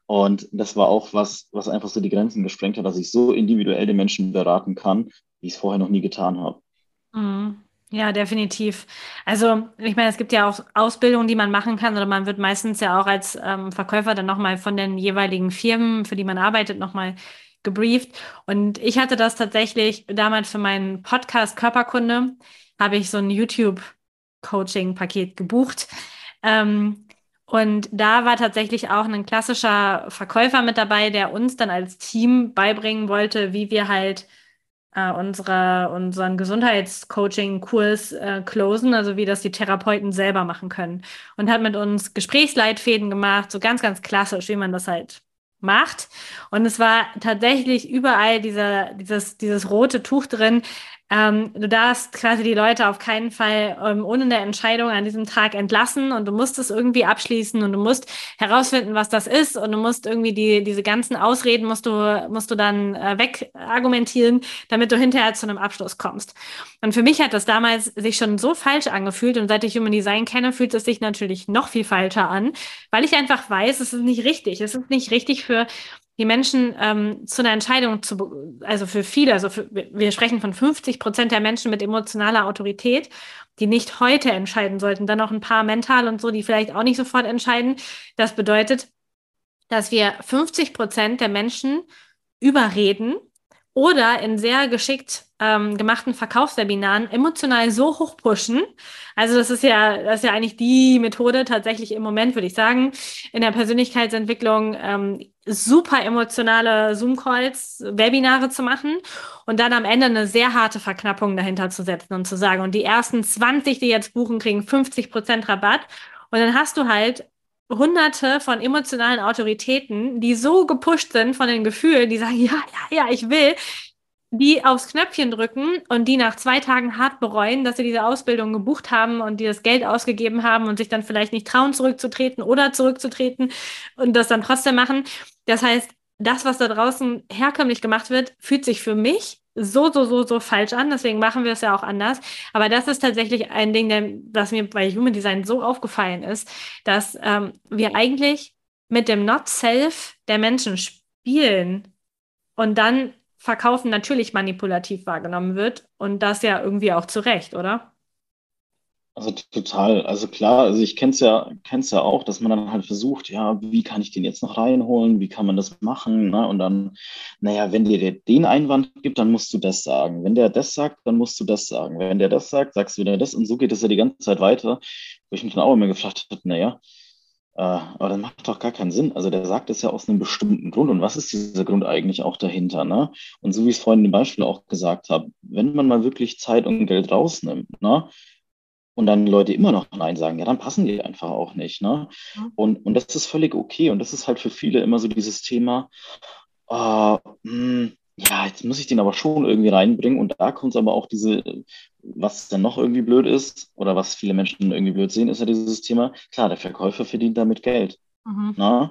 Und das war auch was, was einfach so die Grenzen gesprengt hat, dass ich so individuell den Menschen beraten kann, wie ich es vorher noch nie getan habe. Mhm. Ja, definitiv. Also, ich meine, es gibt ja auch Ausbildungen, die man machen kann, oder man wird meistens ja auch als ähm, Verkäufer dann nochmal von den jeweiligen Firmen, für die man arbeitet, nochmal gebrieft. Und ich hatte das tatsächlich damals für meinen Podcast Körperkunde, habe ich so ein YouTube-Coaching-Paket gebucht. Ähm, und da war tatsächlich auch ein klassischer Verkäufer mit dabei, der uns dann als Team beibringen wollte, wie wir halt äh, unsere, unseren Gesundheitscoaching-Kurs äh, closen, also wie das die Therapeuten selber machen können. Und hat mit uns Gesprächsleitfäden gemacht, so ganz, ganz klassisch, wie man das halt macht. Und es war tatsächlich überall dieser, dieses, dieses rote Tuch drin. Ähm, du darfst quasi die Leute auf keinen Fall ähm, ohne eine Entscheidung an diesem Tag entlassen und du musst es irgendwie abschließen und du musst herausfinden, was das ist und du musst irgendwie die, diese ganzen Ausreden musst du, musst du dann äh, wegargumentieren, damit du hinterher zu einem Abschluss kommst. Und für mich hat das damals sich schon so falsch angefühlt und seit ich Human Design kenne, fühlt es sich natürlich noch viel falscher an, weil ich einfach weiß, es ist nicht richtig. Es ist nicht richtig für die Menschen ähm, zu einer Entscheidung zu, also für viele, also für, wir sprechen von 50 Prozent der Menschen mit emotionaler Autorität, die nicht heute entscheiden sollten, dann noch ein paar mental und so, die vielleicht auch nicht sofort entscheiden. Das bedeutet, dass wir 50 Prozent der Menschen überreden oder in sehr geschickt ähm, gemachten Verkaufswebinaren emotional so hoch pushen. Also das ist ja, das ist ja eigentlich die Methode tatsächlich im Moment, würde ich sagen, in der Persönlichkeitsentwicklung ähm, super emotionale Zoom-Calls, Webinare zu machen und dann am Ende eine sehr harte Verknappung dahinter zu setzen und zu sagen, und die ersten 20, die jetzt buchen, kriegen 50 Prozent Rabatt. Und dann hast du halt hunderte von emotionalen Autoritäten, die so gepusht sind von den Gefühlen, die sagen, ja, ja, ja, ich will, die aufs Knöpfchen drücken und die nach zwei Tagen hart bereuen, dass sie diese Ausbildung gebucht haben und die das Geld ausgegeben haben und sich dann vielleicht nicht trauen, zurückzutreten oder zurückzutreten und das dann trotzdem machen. Das heißt, das, was da draußen herkömmlich gemacht wird, fühlt sich für mich so, so, so, so falsch an. Deswegen machen wir es ja auch anders. Aber das ist tatsächlich ein Ding, der, was mir bei Human Design so aufgefallen ist, dass ähm, wir eigentlich mit dem Not-Self der Menschen spielen und dann Verkaufen natürlich manipulativ wahrgenommen wird. Und das ja irgendwie auch zu Recht, oder? Also total, also klar, also ich kenne es ja, kenn's ja auch, dass man dann halt versucht, ja, wie kann ich den jetzt noch reinholen, wie kann man das machen, ne? Und dann, naja, wenn dir der den Einwand gibt, dann musst du das sagen. Wenn der das sagt, dann musst du das sagen. Wenn der das sagt, sagst du wieder das und so geht es ja die ganze Zeit weiter, wo ich mich dann auch immer gefragt habe, naja, Äh, aber das macht doch gar keinen Sinn. Also der sagt es ja aus einem bestimmten Grund. Und was ist dieser Grund eigentlich auch dahinter? Ne? Und so wie ich es vorhin im Beispiel auch gesagt habe, wenn man mal wirklich Zeit und Geld rausnimmt, ne? Und dann Leute immer noch Nein sagen, ja, dann passen die einfach auch nicht. Ne? Und, und das ist völlig okay. Und das ist halt für viele immer so dieses Thema, äh, mh, hm, ja, jetzt muss ich den aber schon irgendwie reinbringen. Und da kommt aber auch diese, was dann noch irgendwie blöd ist, oder was viele Menschen irgendwie blöd sehen, ist ja dieses Thema, klar, der Verkäufer verdient damit Geld. Mhm. Na? Ne?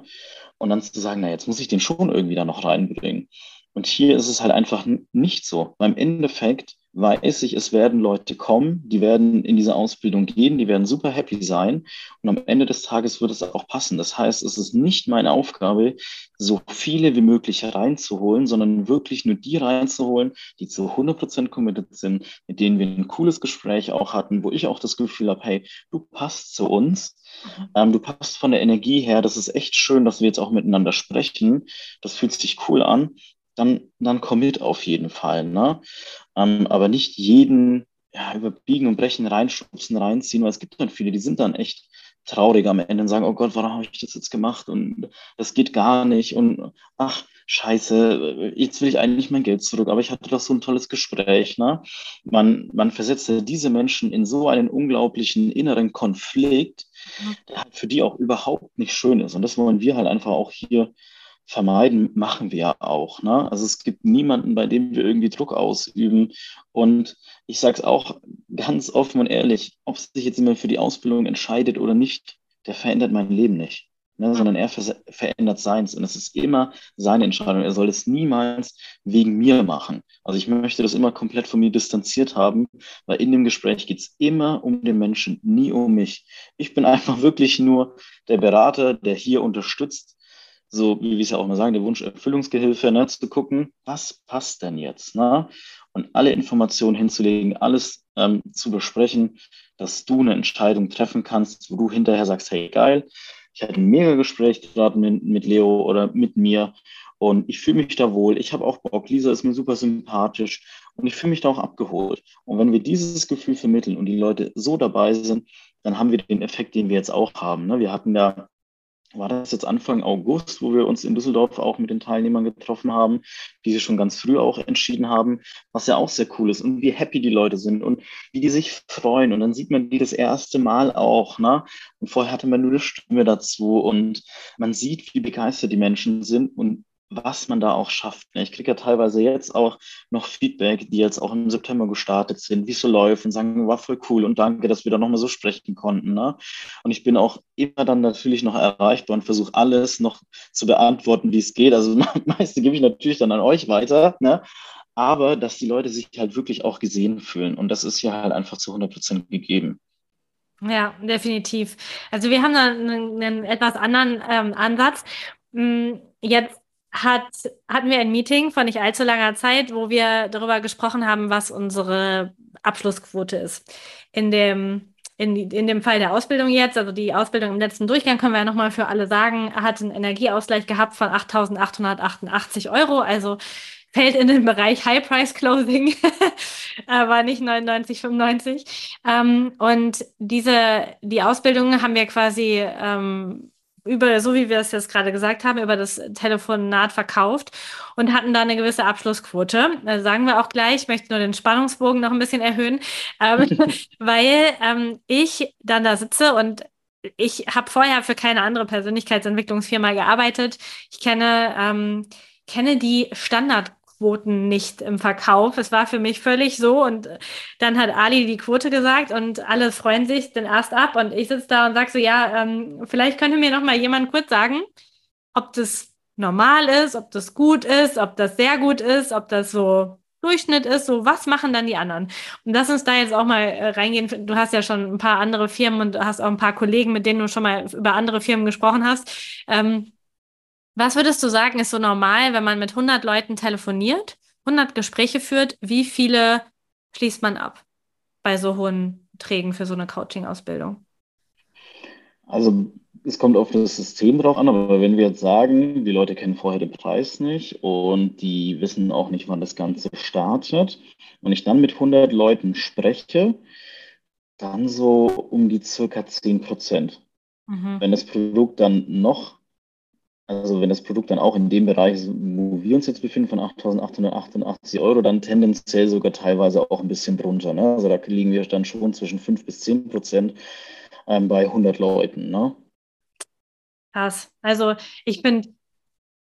Und dann zu sagen, na, jetzt muss ich den schon irgendwie da noch reinbringen. Und hier ist es halt einfach nicht so. Beim Endeffekt weiß ich, es werden Leute kommen, die werden in diese Ausbildung gehen, die werden super happy sein und am Ende des Tages wird es auch passen. Das heißt, es ist nicht meine Aufgabe, so viele wie möglich reinzuholen, sondern wirklich nur die reinzuholen, die zu 100% committed sind, mit denen wir ein cooles Gespräch auch hatten, wo ich auch das Gefühl habe, hey, du passt zu uns, mhm. ähm, du passt von der Energie her, das ist echt schön, dass wir jetzt auch miteinander sprechen, das fühlt sich cool an dann, dann Commit auf jeden Fall. Ne? Ähm, aber nicht jeden ja, überbiegen und brechen, reinschubsen, reinziehen, weil es gibt dann viele, die sind dann echt traurig am Ende und sagen, oh Gott, warum habe ich das jetzt gemacht und das geht gar nicht und ach, scheiße, jetzt will ich eigentlich mein Geld zurück, aber ich hatte doch so ein tolles Gespräch. Ne? Man, man versetzt diese Menschen in so einen unglaublichen inneren Konflikt, der halt für die auch überhaupt nicht schön ist und das wollen wir halt einfach auch hier vermeiden, machen wir ja auch. Ne? Also es gibt niemanden, bei dem wir irgendwie Druck ausüben. Und ich sage es auch ganz offen und ehrlich, ob sich jetzt jemand für die Ausbildung entscheidet oder nicht, der verändert mein Leben nicht. Ne? Sondern er ver verändert seins. Und es ist immer seine Entscheidung. Er soll es niemals wegen mir machen. Also ich möchte das immer komplett von mir distanziert haben, weil in dem Gespräch geht es immer um den Menschen, nie um mich. Ich bin einfach wirklich nur der Berater, der hier unterstützt, so wie wir es ja auch mal sagen, der Wunsch Erfüllungsgehilfe, ne, zu gucken, was passt denn jetzt? Ne? Und alle Informationen hinzulegen, alles ähm, zu besprechen, dass du eine Entscheidung treffen kannst, wo du hinterher sagst, hey, geil, ich hatte ein mega Gespräch gerade mit, mit Leo oder mit mir und ich fühle mich da wohl. Ich habe auch Bock. Lisa ist mir super sympathisch und ich fühle mich da auch abgeholt. Und wenn wir dieses Gefühl vermitteln und die Leute so dabei sind, dann haben wir den Effekt, den wir jetzt auch haben. Ne? Wir hatten ja war das jetzt Anfang August, wo wir uns in Düsseldorf auch mit den Teilnehmern getroffen haben, die sich schon ganz früh auch entschieden haben, was ja auch sehr cool ist und wie happy die Leute sind und wie die sich freuen. Und dann sieht man die das erste Mal auch, ne? Und vorher hatte man nur eine Stimme dazu und man sieht, wie begeistert die Menschen sind und was man da auch schafft. Ich kriege ja teilweise jetzt auch noch Feedback, die jetzt auch im September gestartet sind, wie es so läuft und sagen, war voll cool und danke, dass wir da nochmal so sprechen konnten. Ne? Und ich bin auch immer dann natürlich noch erreichbar und versuche alles noch zu beantworten, wie es geht. Also das meiste gebe ich natürlich dann an euch weiter. Ne? Aber dass die Leute sich halt wirklich auch gesehen fühlen. Und das ist ja halt einfach zu 100 Prozent gegeben. Ja, definitiv. Also wir haben da einen, einen etwas anderen ähm, Ansatz. Hm, jetzt hat, hatten wir ein Meeting von nicht allzu langer Zeit, wo wir darüber gesprochen haben, was unsere Abschlussquote ist. In dem, in, in dem Fall der Ausbildung jetzt, also die Ausbildung im letzten Durchgang, können wir ja nochmal für alle sagen, hat einen Energieausgleich gehabt von 8.888 Euro, also fällt in den Bereich High Price Clothing, aber nicht 99,95. Ähm, und diese, die Ausbildung haben wir quasi ähm, über, so wie wir es jetzt gerade gesagt haben, über das Telefonat verkauft und hatten da eine gewisse Abschlussquote. Also sagen wir auch gleich, ich möchte nur den Spannungsbogen noch ein bisschen erhöhen, ähm, weil ähm, ich dann da sitze und ich habe vorher für keine andere Persönlichkeitsentwicklungsfirma gearbeitet. Ich kenne, ähm, kenne die Standard Quoten nicht im Verkauf. Es war für mich völlig so und dann hat Ali die Quote gesagt und alle freuen sich dann erst ab und ich sitze da und sage so, ja, ähm, vielleicht könnte mir noch mal jemand kurz sagen, ob das normal ist, ob das gut ist, ob das sehr gut ist, ob das so Durchschnitt ist, so was machen dann die anderen? Und lass uns da jetzt auch mal äh, reingehen. Du hast ja schon ein paar andere Firmen und hast auch ein paar Kollegen, mit denen du schon mal über andere Firmen gesprochen hast. Ähm, was würdest du sagen, ist so normal, wenn man mit 100 Leuten telefoniert, 100 Gespräche führt? Wie viele schließt man ab bei so hohen Trägen für so eine Coaching-Ausbildung? Also es kommt auf das System drauf an, aber wenn wir jetzt sagen, die Leute kennen vorher den Preis nicht und die wissen auch nicht, wann das Ganze startet und ich dann mit 100 Leuten spreche, dann so um die circa 10 Prozent. Mhm. Wenn das Produkt dann noch, also wenn das Produkt dann auch in dem Bereich, wo wir uns jetzt befinden, von 8.888 Euro, dann tendenziell sogar teilweise auch ein bisschen drunter. Ne? Also da liegen wir dann schon zwischen 5 bis 10 Prozent ähm, bei 100 Leuten. Ne? Krass. Also ich bin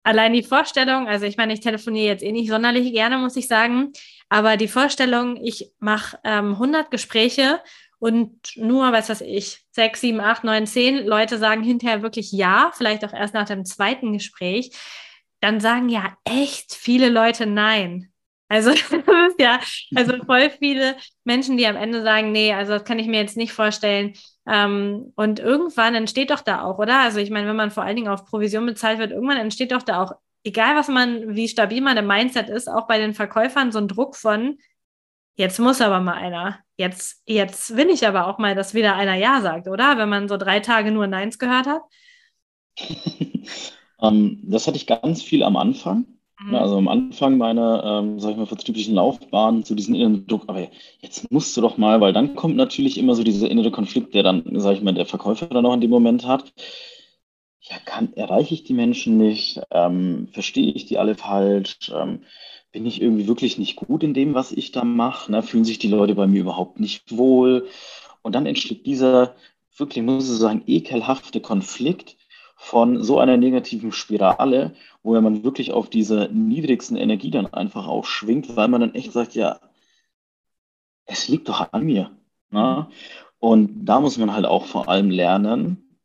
allein die Vorstellung, also ich meine, ich telefoniere jetzt eh nicht sonderlich gerne, muss ich sagen, aber die Vorstellung, ich mache ähm, 100 Gespräche und nur, was weiß ich, sechs, sieben, acht, neun, zehn Leute sagen hinterher wirklich ja, vielleicht auch erst nach dem zweiten Gespräch, dann sagen ja echt viele Leute nein. Also ja, also voll viele Menschen, die am Ende sagen, nee, also das kann ich mir jetzt nicht vorstellen. Ähm, und irgendwann entsteht doch da auch, oder? Also ich meine, wenn man vor allen Dingen auf Provision bezahlt wird, irgendwann entsteht doch da auch, egal was man, wie stabil man im Mindset ist, auch bei den Verkäufern so ein Druck von, jetzt muss aber mal einer. Jetzt, jetzt will ich aber auch mal, dass wieder einer Ja sagt, oder? Wenn man so drei Tage nur Neins gehört hat. um, ähm, das hatte ich ganz viel am Anfang. Mhm. Also am Anfang meiner, ähm, sag ich mal, vertrieblichen Laufbahn zu diesem inneren Druck, aber jetzt musst du doch mal, weil dann kommt natürlich immer so dieser innere Konflikt, der dann, sag ich mal, der Verkäufer dann auch in dem Moment hat. Ja, kann, erreiche ich die Menschen nicht? Ähm, verstehe ich die alle falsch? Ähm, bin ich irgendwie wirklich nicht gut in dem, was ich da mache? Ne? Fühlen sich die Leute bei mir überhaupt nicht wohl? Und dann entsteht dieser wirklich, muss ich sagen, ekelhafte Konflikt von so einer negativen Spirale, wo man wirklich auf dieser niedrigsten Energie dann einfach auch schwingt, weil man dann echt sagt, ja, es liegt doch an mir. Ne? Und da muss man halt auch vor allem lernen,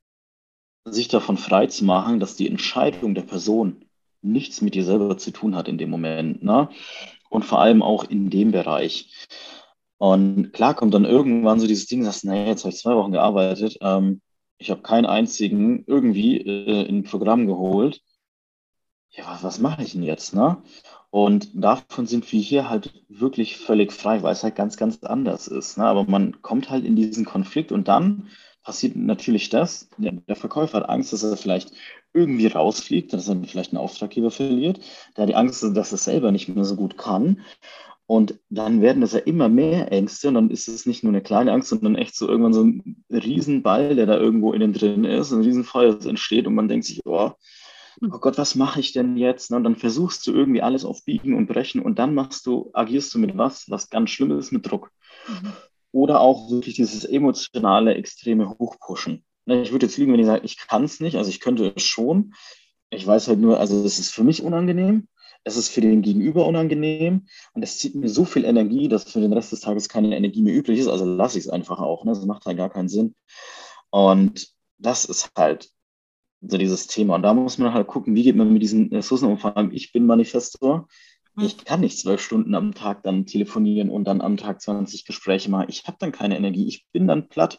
sich davon frei zu machen, dass die Entscheidung der Person nichts mit dir selber zu tun hat in dem Moment. Ne? Und vor allem auch in dem Bereich. Und klar kommt dann irgendwann so dieses Ding, sagst, naja, jetzt habe ich zwei Wochen gearbeitet, ähm, ich habe keinen einzigen irgendwie äh, in ein Programm geholt. Ja, was, was mache ich denn jetzt, ne? Und davon sind wir hier halt wirklich völlig frei, weil es halt ganz, ganz anders ist. Ne? Aber man kommt halt in diesen Konflikt und dann passiert natürlich das, der, der Verkäufer hat Angst, dass er vielleicht irgendwie rausfliegt, dass er vielleicht einen Auftraggeber verliert. Der hat die Angst, dass er selber nicht mehr so gut kann. Und dann werden es ja immer mehr Ängste und dann ist es nicht nur eine kleine Angst, sondern echt so irgendwann so ein Riesenball, der da irgendwo innen drin ist, ein Riesenfeuer, das entsteht und man denkt sich, oh, hm. oh Gott, was mache ich denn jetzt? Und dann versuchst du irgendwie alles auf Biegen und Brechen und dann machst du, agierst du mit was, was ganz schlimm ist, mit Druck. Mhm. Oder auch wirklich dieses emotionale, extreme Hochpushen. Ne, ich würde jetzt lügen, wenn ich sage, ich kann es nicht, also ich könnte es schon. Ich weiß halt nur, also es ist für mich unangenehm es ist für den Gegenüber unangenehm und es zieht mir so viel Energie, dass für den Rest des Tages keine Energie mehr übrig ist. Also lasse ich es einfach auch. Ne? Das macht halt gar keinen Sinn. Und das ist halt so dieses Thema. Und da muss man halt gucken, wie geht man mit diesen Ressourcen um. Vor allem, ich bin Manifestor. Ich kann nicht zwölf Stunden am Tag dann telefonieren und dann am Tag 20 Gespräche machen. Ich habe dann keine Energie. Ich bin dann platt.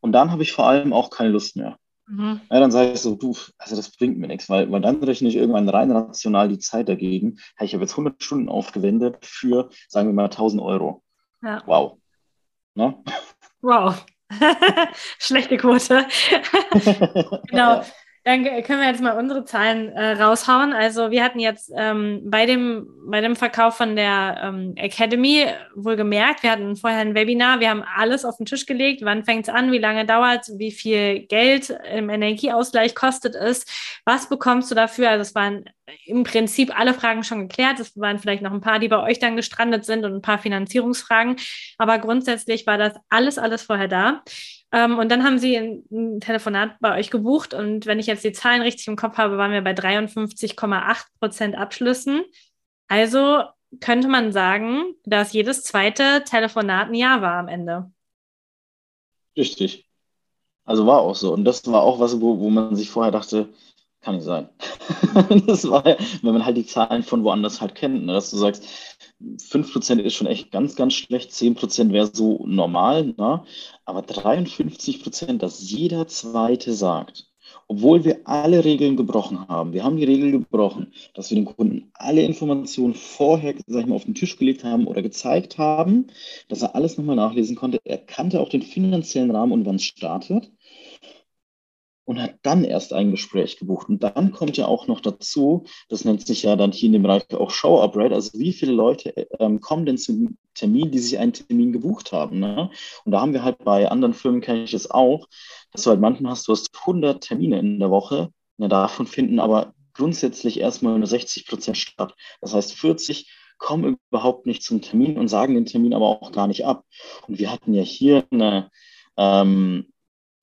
Und dann habe ich vor allem auch keine Lust mehr. Mhm. Ja, dann sage ich so, du, also das bringt mir nichts, weil, weil dann rechne ich irgendwann rein rational die Zeit dagegen. Hey, ich habe jetzt 100 Stunden aufgewendet für, sagen wir mal, 1000 Euro. Ja. Wow. Ne? Wow. Schlechte Quote. genau. Dann können wir jetzt mal unsere Zahlen äh, raushauen. Also wir hatten jetzt ähm, bei, dem, bei dem Verkauf von der ähm, Academy wohl gemerkt, wir hatten vorher ein Webinar, wir haben alles auf den Tisch gelegt, wann fängt es an, wie lange dauert es, wie viel Geld im Energieausgleich kostet es, was bekommst du dafür? Also es waren im Prinzip alle Fragen schon geklärt. Es waren vielleicht noch ein paar, die bei euch dann gestrandet sind und ein paar Finanzierungsfragen. Aber grundsätzlich war das alles, alles vorher da. Ähm, und dann haben sie ein, ein, Telefonat bei euch gebucht. Und wenn ich jetzt die Zahlen richtig im Kopf habe, waren wir bei 53,8 Prozent Abschlüssen. Also könnte man sagen, dass jedes zweite Telefonat ein Ja war am Ende. Richtig. Also war auch so. Und das war auch was, wo, wo man sich vorher dachte, kann nicht sein. das war ja, wenn man halt die Zahlen von woanders halt kennt, ne? dass du sagst, 5% ist schon echt ganz, ganz schlecht, 10% wäre so normal, ne? aber 53%, dass jeder Zweite sagt, obwohl wir alle Regeln gebrochen haben, wir haben die Regeln gebrochen, dass wir den Kunden alle Informationen vorher sag ich mal, auf den Tisch gelegt haben oder gezeigt haben, dass er alles nochmal nachlesen konnte. Er kannte auch den finanziellen Rahmen und wann es startet. Und hat dann erst ein Gespräch gebucht. Und dann kommt ja auch noch dazu, das nennt sich ja dann hier in dem Bereich auch Show-Up-Rate, also wie viele Leute ähm, kommen denn zum Termin, die sich einen Termin gebucht haben. Ne? Und da haben wir halt bei anderen Firmen, kenne ich es auch, dass du halt manchmal hast, du hast 100 Termine in der Woche, ne, davon finden aber grundsätzlich erstmal nur 60 Prozent statt. Das heißt, 40 kommen überhaupt nicht zum Termin und sagen den Termin aber auch gar nicht ab. Und wir hatten ja hier eine ähm,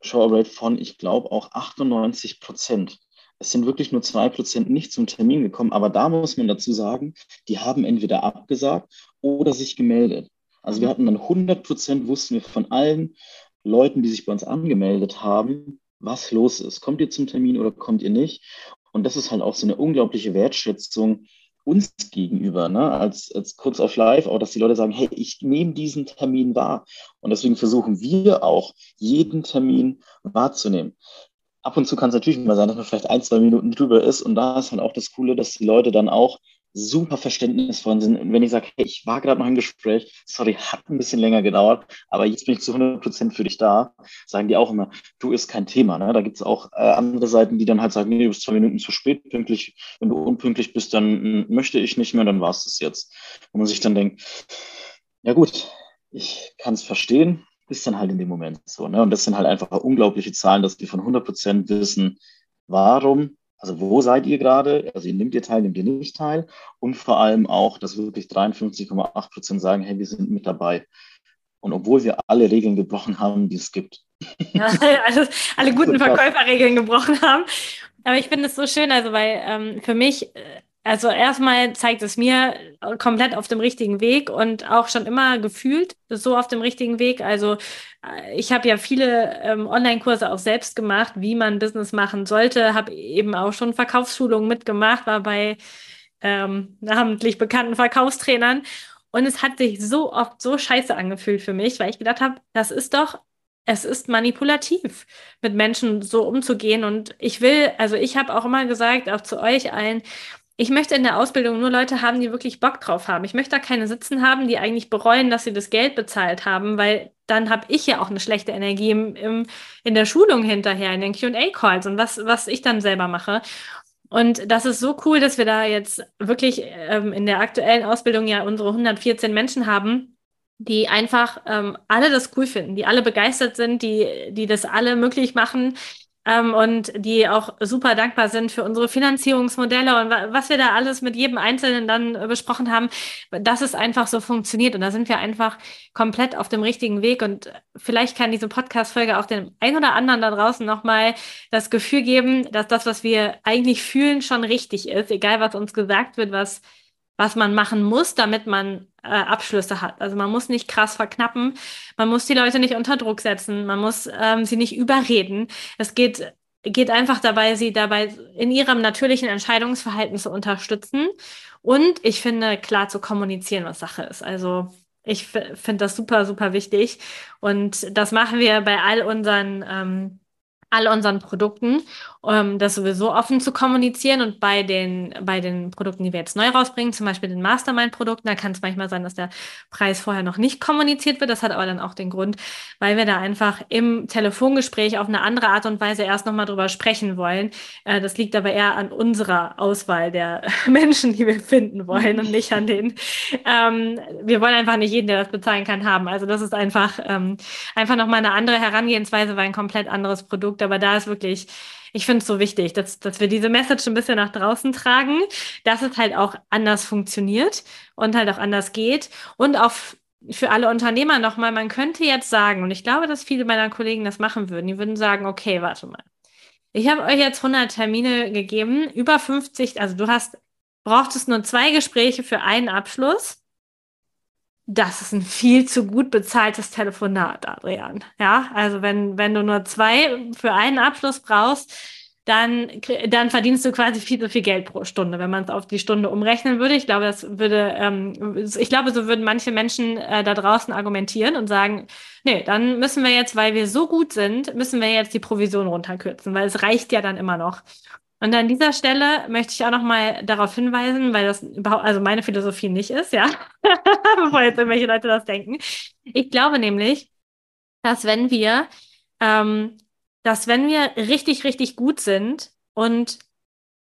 Show-Rate von, ich glaube, auch 98 Prozent. Es sind wirklich nur zwei Prozent nicht zum Termin gekommen, aber da muss man dazu sagen, die haben entweder abgesagt oder sich gemeldet. Also wir hatten dann 100 Prozent, wussten wir von allen Leuten, die sich bei uns angemeldet haben, was los ist. Kommt ihr zum Termin oder kommt ihr nicht? Und das ist halt auch so eine unglaubliche Wertschätzung uns gegenüber, ne? als, als kurz auf live, auch dass die Leute sagen, hey, ich nehme diesen Termin wahr. Und deswegen versuchen wir auch, jeden Termin wahrzunehmen. Ab und zu kann es natürlich mal sein, dass man vielleicht ein, zwei Minuten drüber ist. Und da ist halt auch das Coole, dass die Leute dann auch super verständnisvoll sind. Und wenn ich sage, hey, ich war gerade noch im Gespräch, sorry, hat ein bisschen länger gedauert, aber jetzt bin ich zu 100 Prozent für dich da, sagen die auch immer, du ist kein Thema. Ne? Da gibt es auch äh, andere Seiten, die dann halt sagen, nee, du bist zwei Minuten zu spät, pünktlich. Wenn du unpünktlich bist, dann hm, möchte ich nicht mehr, dann war es das jetzt. Wo man sich dann denkt, ja gut, ich kann es verstehen, ist dann halt in dem Moment so. Ne? Und das sind halt einfach unglaubliche Zahlen, dass die von 100 Prozent wissen, warum also wo seid ihr gerade? Also ihr nehmt ihr teil, nehmt ihr nicht teil? Und vor allem auch, dass wirklich 53,8 Prozent sagen, hey, wir sind mit dabei. Und obwohl wir alle Regeln gebrochen haben, die es gibt. Ja, also alle guten Verkäuferregeln gebrochen haben. Aber ich finde es so schön, also weil ähm, für mich äh, also erstmal zeigt es mir komplett auf dem richtigen Weg und auch schon immer gefühlt so auf dem richtigen Weg. Also äh, ich habe ja viele ähm, Online-Kurse auch selbst gemacht, wie man Business machen sollte, habe eben auch schon Verkaufsschulungen mitgemacht, war bei ähm, namentlich bekannten Verkaufstrainern und es hat sich so oft so scheiße angefühlt für mich, weil ich gedacht habe, das ist doch es ist manipulativ, mit Menschen so umzugehen. Und ich will, also ich habe auch immer gesagt, auch zu euch allen, ich möchte in der Ausbildung nur Leute haben, die wirklich Bock drauf haben. Ich möchte da keine sitzen haben, die eigentlich bereuen, dass sie das Geld bezahlt haben, weil dann habe ich ja auch eine schlechte Energie im, im, in der Schulung hinterher, in den QA-Calls und was, was ich dann selber mache. Und das ist so cool, dass wir da jetzt wirklich ähm, in der aktuellen Ausbildung ja unsere 114 Menschen haben, die einfach ähm, alle das cool finden, die alle begeistert sind, die, die das alle möglich machen, ähm, und die auch super dankbar sind für unsere Finanzierungsmodelle und was wir da alles mit jedem Einzelnen dann äh, besprochen haben, dass es einfach so funktioniert. Und da sind wir einfach komplett auf dem richtigen Weg. Und vielleicht kann diese Podcast-Folge auch dem ein oder anderen da draußen nochmal das Gefühl geben, dass das, was wir eigentlich fühlen, schon richtig ist, egal was uns gesagt wird, was was man machen muss, damit man äh, Abschlüsse hat. Also man muss nicht krass verknappen, man muss die Leute nicht unter Druck setzen, man muss ähm, sie nicht überreden. Es geht, geht einfach dabei, sie dabei in ihrem natürlichen Entscheidungsverhalten zu unterstützen und ich finde, klar zu kommunizieren, was Sache ist. Also ich finde das super, super wichtig und das machen wir bei all unseren ähm, all unseren Produkten, um das sowieso offen zu kommunizieren. Und bei den, bei den Produkten, die wir jetzt neu rausbringen, zum Beispiel den Mastermind-Produkten, da kann es manchmal sein, dass der Preis vorher noch nicht kommuniziert wird. Das hat aber dann auch den Grund, weil wir da einfach im Telefongespräch auf eine andere Art und Weise erst nochmal drüber sprechen wollen. Äh, das liegt aber eher an unserer Auswahl der Menschen, die wir finden wollen und nicht an den. Ähm, wir wollen einfach nicht jeden, der das bezahlen kann, haben. Also das ist einfach, ähm, einfach nochmal eine andere Herangehensweise, weil ein komplett anderes Produkt Produkt, aber da ist wirklich, ich finde es so wichtig, dass, dass wir diese Message ein bisschen nach draußen tragen, dass es halt auch anders funktioniert und halt auch anders geht und auch für alle Unternehmer nochmal, man könnte jetzt sagen, und ich glaube, dass viele meiner Kollegen das machen würden, die würden sagen, okay, warte mal. Ich habe euch jetzt 100 Termine gegeben, über 50, also du hast, brauchtest nur zwei Gespräche für einen Abschluss das ist ein viel zu gut bezahltes Telefonat, Adrian. Ja, also wenn, wenn du nur zwei für einen Abschluss brauchst, dann, dann verdienst du quasi viel zu viel Geld pro Stunde, wenn man es auf die Stunde umrechnen würde. Ich glaube, das würde, ähm, ich glaube, so würden manche Menschen äh, da draußen argumentieren und sagen, nee, dann müssen wir jetzt, weil wir so gut sind, müssen wir jetzt die Provision runterkürzen, weil es reicht ja dann immer noch. Und an dieser Stelle möchte ich auch noch mal darauf hinweisen, weil das überhaupt, also meine Philosophie nicht ist, ja, bevor jetzt irgendwelche Leute das denken. Ich glaube nämlich, dass wenn wir ähm, dass wenn wir richtig, richtig gut sind und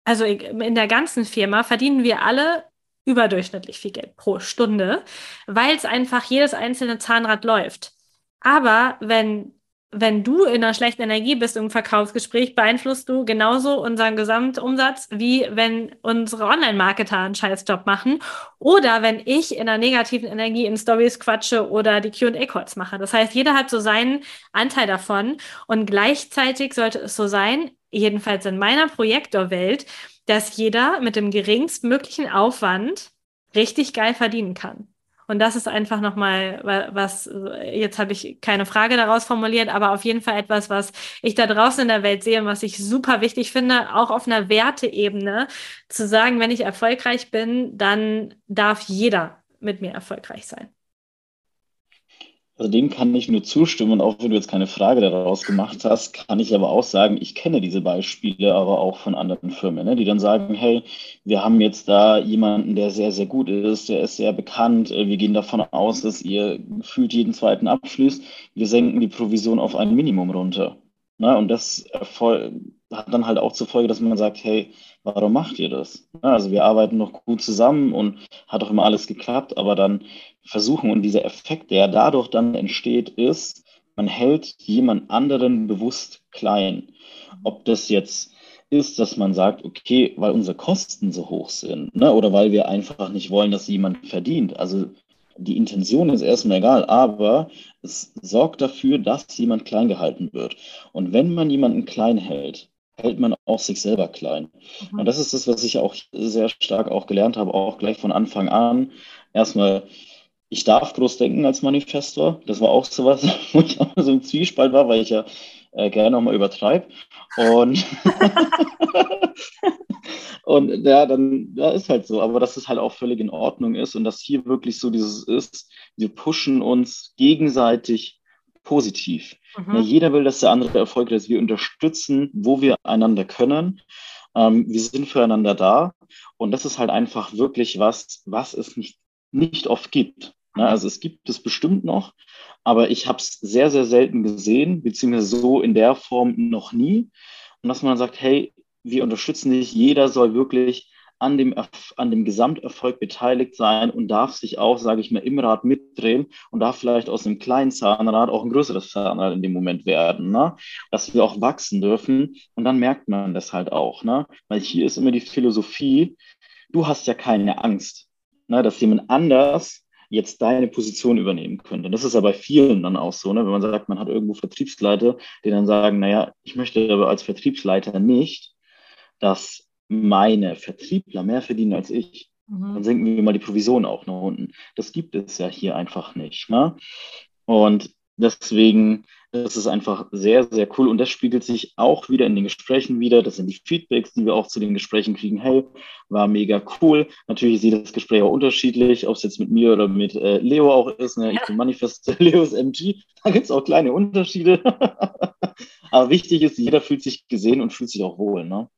also in der ganzen Firma verdienen wir alle überdurchschnittlich viel Geld pro Stunde, weil es einfach jedes einzelne Zahnrad läuft. Aber wenn wenn du in einer schlechten Energie bist im Verkaufsgespräch, beeinflusst du genauso unseren Gesamtumsatz, wie wenn unsere Online-Marketer einen Scheißjob machen oder wenn ich in einer negativen Energie in Stories quatsche oder die Q&A-Calls mache. Das heißt, jeder hat so seinen Anteil davon und gleichzeitig sollte es so sein, jedenfalls in meiner Projektorwelt, dass jeder mit dem geringstmöglichen Aufwand richtig geil verdienen kann. Und das ist einfach nochmal was, jetzt habe ich keine Frage daraus formuliert, aber auf jeden Fall etwas, was ich da draußen in der Welt sehe und was ich super wichtig finde, auch auf einer Werteebene, zu sagen, wenn ich erfolgreich bin, dann darf jeder mit mir erfolgreich sein. Also dem kann ich nur zustimmen und auch wenn du jetzt keine Frage daraus gemacht hast, kann ich aber auch sagen, ich kenne diese Beispiele aber auch von anderen Firmen, ne, die dann sagen, hey, wir haben jetzt da jemanden, der sehr, sehr gut ist, der ist sehr bekannt, äh, wir gehen davon aus, dass ihr gefühlt jeden zweiten abschließt, wir senken die Provision auf ein Minimum runter. Ne, und das hat dann halt auch zur Folge, dass man sagt, hey, warum macht ihr das? Also wir arbeiten noch gut zusammen und hat auch immer alles geklappt, aber dann versuchen und dieser Effekt, der dadurch dann entsteht, ist, man hält jemand anderen bewusst klein. Ob das jetzt ist, dass man sagt, okay, weil unsere Kosten so hoch sind, ne, oder weil wir einfach nicht wollen, dass jemand verdient. Also die Intention ist erstmal egal, aber es sorgt dafür, dass jemand klein gehalten wird. Und wenn man jemanden klein hält, hält man auch sich selber klein. Mhm. Und das ist das, was ich auch sehr stark auch gelernt habe, auch gleich von Anfang an. Erstmal, ich darf groß denken als Manifestor. Das war auch so was, wo ich auch so im Zwiespalt war, weil ich ja äh, gerne auch mal übertreibe. Und, und ja, dann ja, ist halt so. Aber dass es halt auch völlig in Ordnung ist und dass hier wirklich so dieses ist, wir pushen uns gegenseitig positiv. Mhm. Ja, jeder will, dass der andere erfolgreich ist. Wir unterstützen, wo wir einander können. Ähm, wir sind füreinander da. Und das ist halt einfach wirklich was, was es nicht, nicht oft gibt. Ne? Also es gibt es bestimmt noch, aber ich habe es sehr, sehr selten gesehen, beziehungsweise so in der Form noch nie. Und dass man sagt, hey, wir unterstützen dich, jeder soll wirklich an dem, an dem Gesamterfolg beteiligt sein und darf sich auch, sage ich mal, im Rad mitdrehen und darf vielleicht aus einem kleinen Zahnrad auch ein größeres Zahnrad in dem Moment werden, ne? dass wir auch wachsen dürfen und dann merkt man das halt auch, ne? weil hier ist immer die Philosophie, du hast ja keine Angst, ne? dass jemand anders jetzt deine Position übernehmen könnte. Das ist ja bei vielen dann auch so, ne? wenn man sagt, man hat irgendwo Vertriebsleiter, die dann sagen, naja, ich möchte aber als Vertriebsleiter nicht, dass meine Vertriebler mehr verdienen als ich, mhm. dann senken wir mal die Provision auch nach unten. Das gibt es ja hier einfach nicht. Ne? Und deswegen das ist einfach sehr, sehr cool. Und das spiegelt sich auch wieder in den Gesprächen wieder. Das sind die Feedbacks, die wir auch zu den Gesprächen kriegen. Hey, war mega cool. Natürlich sieht das Gespräch auch unterschiedlich, ob es jetzt mit mir oder mit äh, Leo auch ist. Ne? Ich bin Manifest Leos MG. Da gibt es auch kleine Unterschiede. Aber wichtig ist, jeder fühlt sich gesehen und fühlt sich auch wohl. Ne?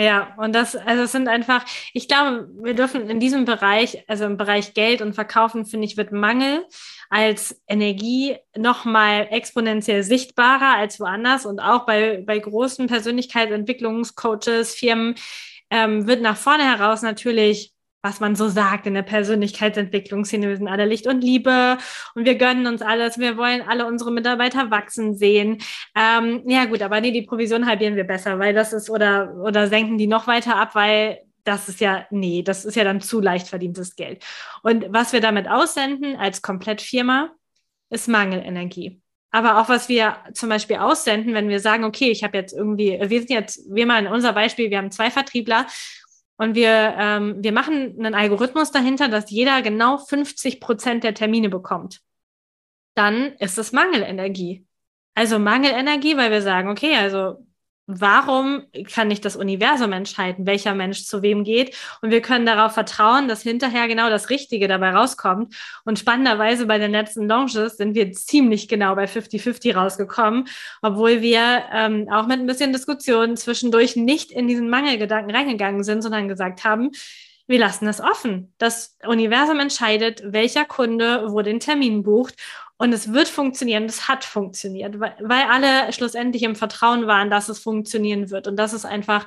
Ja, und das, also es sind einfach, ich glaube, wir dürfen in diesem Bereich, also im Bereich Geld und Verkaufen, finde ich, wird Mangel als Energie nochmal exponentiell sichtbarer als woanders. Und auch bei, bei großen Persönlichkeitsentwicklungscoaches, Firmen, ähm, wird nach vorne heraus natürlich was man so sagt in der Persönlichkeitsentwicklungsszene. Wir sind alle Licht und Liebe und wir gönnen uns alles. Wir wollen alle unsere Mitarbeiter wachsen sehen. Ähm, ja gut, aber nee, die Provision halbieren wir besser, weil das ist oder, oder senken die noch weiter ab, weil das ist ja, nee, das ist ja dann zu leicht verdientes Geld. Und was wir damit aussenden als Komplettfirma, ist Mangelenergie. Aber auch was wir zum Beispiel aussenden, wenn wir sagen, okay, ich habe jetzt irgendwie, wir sind jetzt, wir mal in unser Beispiel, wir haben zwei Vertriebler und wir, ähm, wir machen einen Algorithmus dahinter, dass jeder genau 50 Prozent der Termine bekommt. Dann ist es Mangelenergie. Also Mangelenergie, weil wir sagen, okay, also warum kann nicht das Universum entscheiden, welcher Mensch zu wem geht? Und wir können darauf vertrauen, dass hinterher genau das Richtige dabei rauskommt. Und spannenderweise bei den letzten Launches sind wir ziemlich genau bei 50-50 rausgekommen, obwohl wir ähm, auch mit ein bisschen Diskussion zwischendurch nicht in diesen Mangelgedanken reingegangen sind, sondern gesagt haben, wir lassen es offen. Das Universum entscheidet, welcher Kunde wo den Termin bucht. Und es wird funktionieren, es hat funktioniert, weil, weil alle schlussendlich im Vertrauen waren, dass es funktionieren wird. Und das ist einfach,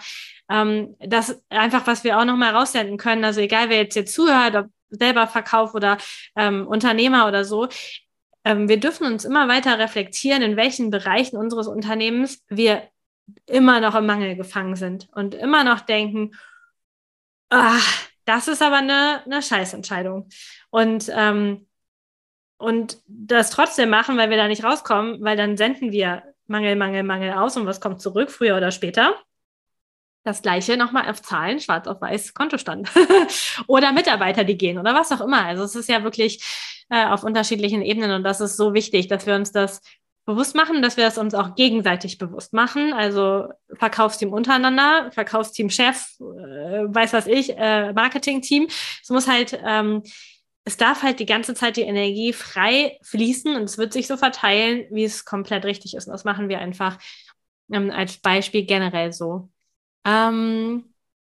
ähm, das einfach, was wir auch nochmal raussenden können. Also egal, wer jetzt hier zuhört, ob selber Verkauf oder ähm, Unternehmer oder so, ähm, wir dürfen uns immer weiter reflektieren, in welchen Bereichen unseres Unternehmens wir immer noch im Mangel gefangen sind und immer noch denken, ach, das ist aber eine, eine Scheißentscheidung. Und, ähm, und das trotzdem machen, weil wir da nicht rauskommen, weil dann senden wir Mangel, Mangel, Mangel aus und was kommt zurück, früher oder später? Das gleiche nochmal auf Zahlen, schwarz auf weiß, Kontostand. oder Mitarbeiter, die gehen oder was auch immer. Also es ist ja wirklich äh, auf unterschiedlichen Ebenen und das ist so wichtig, dass wir uns das bewusst machen, dass wir es uns auch gegenseitig bewusst machen. Also Verkaufsteam untereinander, Verkaufsteam Chef, äh, weiß was ich, äh, Marketingteam. Es muss halt, ähm, es darf halt die ganze Zeit die Energie frei fließen und es wird sich so verteilen, wie es komplett richtig ist. Und das machen wir einfach ähm, als Beispiel generell so. Ähm,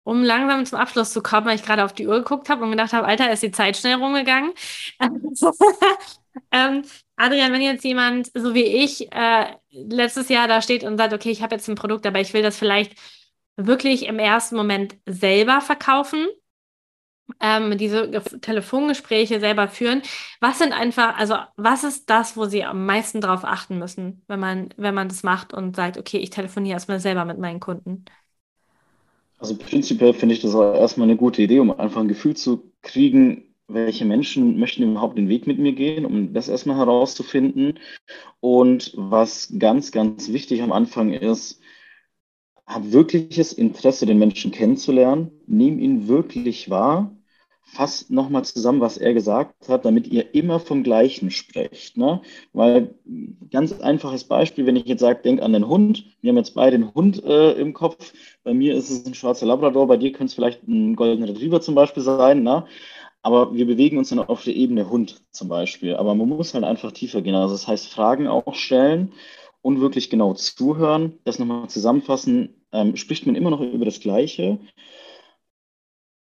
um langsam zum Abschluss zu kommen, weil ich gerade auf die Uhr geguckt habe und gedacht habe, Alter, ist die Zeit schnell rumgegangen. ähm, Adrian, wenn jetzt jemand, so wie ich, äh, letztes Jahr da steht und sagt, okay, ich habe jetzt ein Produkt, aber ich will das vielleicht wirklich im ersten Moment selber verkaufen, ähm, diese Telefongespräche selber führen. Was sind einfach, also was ist das, wo Sie am meisten drauf achten müssen, wenn man, wenn man das macht und sagt, okay, ich telefoniere erstmal selber mit meinen Kunden? Also prinzipiell finde ich das auch erstmal eine gute Idee, um einfach ein Gefühl zu kriegen, welche Menschen möchten überhaupt den Weg mit mir gehen, um das erstmal herauszufinden. Und was ganz, ganz wichtig am Anfang ist, hab wirkliches Interesse, den Menschen kennenzulernen, nimm ihn wirklich wahr fasst nochmal zusammen, was er gesagt hat, damit ihr immer vom Gleichen sprecht. Ne? Weil ganz einfaches Beispiel, wenn ich jetzt sage, denk an den Hund. Wir haben jetzt beide einen Hund äh, im Kopf. Bei mir ist es ein schwarzer Labrador, bei dir könnte es vielleicht ein goldener Retriever zum Beispiel sein. Ne? Aber wir bewegen uns dann auf der Ebene Hund zum Beispiel. Aber man muss halt einfach tiefer gehen. Also das heißt, Fragen auch stellen und wirklich genau zuhören. Das nochmal zusammenfassen. Ähm, spricht man immer noch über das Gleiche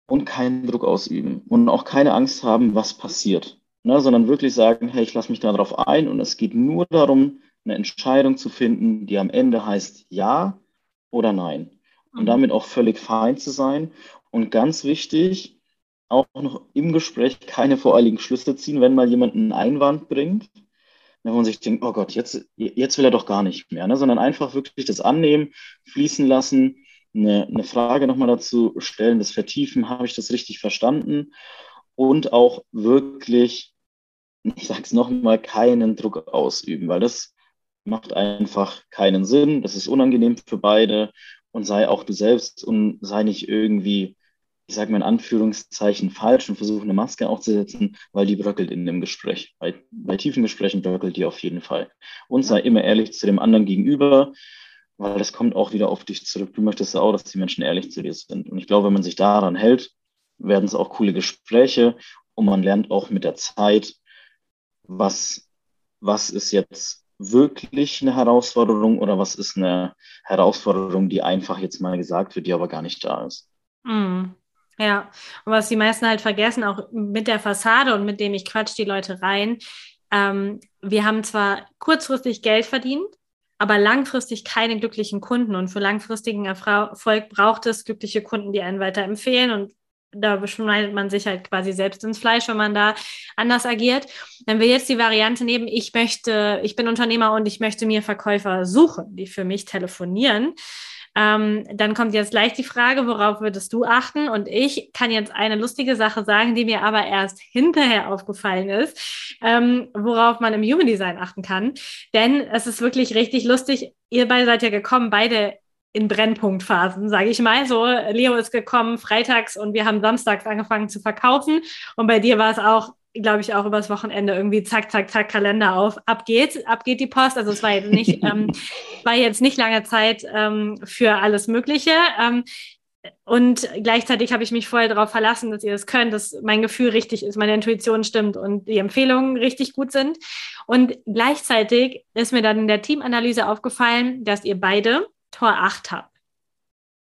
und keinen Druck ausüben und auch keine Angst haben, was passiert, ne, sondern wirklich sagen, hey, ich lasse mich darauf ein und es geht nur darum, eine Entscheidung zu finden, die am Ende heißt ja oder nein. Und mhm. damit auch völlig fein zu sein. Und ganz wichtig, auch noch im Gespräch keine voreiligen Schlüsse ziehen, wenn mal jemand einen Einwand bringt, wenn man sich denkt, oh Gott, jetzt, jetzt will er doch gar nicht mehr, ne? sondern einfach wirklich das annehmen, fließen lassen eine, eine Frage nochmal dazu stellen, das vertiefen, habe ich das richtig verstanden? Und auch wirklich, ich sage es nochmal, keinen Druck ausüben, weil das macht einfach keinen Sinn, das ist unangenehm für beide und sei auch du selbst und sei nicht irgendwie, ich sage mal in Anführungszeichen, falsch und versuche eine Maske aufzusetzen, weil die bröckelt in dem Gespräch. Bei, bei tiefen Gesprächen bröckelt die auf jeden Fall. Und sei immer ehrlich zu dem anderen gegenüber weil das kommt auch wieder auf dich zurück. Du möchtest auch, dass die Menschen ehrlich zu dir sind. Und ich glaube, wenn man sich daran hält, werden es auch coole Gespräche und man lernt auch mit der Zeit, was, was ist jetzt wirklich eine Herausforderung oder was ist eine Herausforderung, die einfach jetzt mal gesagt wird, die aber gar nicht da ist. Mm. Ja, und was die meisten halt vergessen, auch mit der Fassade und mit dem ich quatsch die Leute rein, ähm, wir haben zwar kurzfristig Geld verdient, aber langfristig keine glücklichen Kunden. Und für langfristigen Erfolg braucht es glückliche Kunden, die einen weiterempfehlen. Und da beschneidet man sich halt quasi selbst ins Fleisch, wenn man da anders agiert. Wenn wir jetzt die Variante nehmen, ich möchte, ich bin Unternehmer und ich möchte mir Verkäufer suchen, die für mich telefonieren, ähm, dann kommt jetzt gleich die Frage, worauf würdest du achten? Und ich kann jetzt eine lustige Sache sagen, die mir aber erst hinterher aufgefallen ist, ähm, worauf man im Human Design achten kann. Denn es ist wirklich richtig lustig. Ihr beide seid ja gekommen, beide in Brennpunktphasen, sage ich mal. So, Leo ist gekommen freitags und wir haben samstags angefangen zu verkaufen. Und bei dir war es auch glaube ich, auch übers Wochenende irgendwie zack, zack, zack, Kalender auf, ab geht's, ab geht die Post. Also es war jetzt nicht, ähm, war jetzt nicht lange Zeit ähm, für alles Mögliche. Ähm, und gleichzeitig habe ich mich vorher darauf verlassen, dass ihr das könnt, dass mein Gefühl richtig ist, meine Intuition stimmt und die Empfehlungen richtig gut sind. Und gleichzeitig ist mir dann in der Teamanalyse aufgefallen, dass ihr beide Tor 8 habt.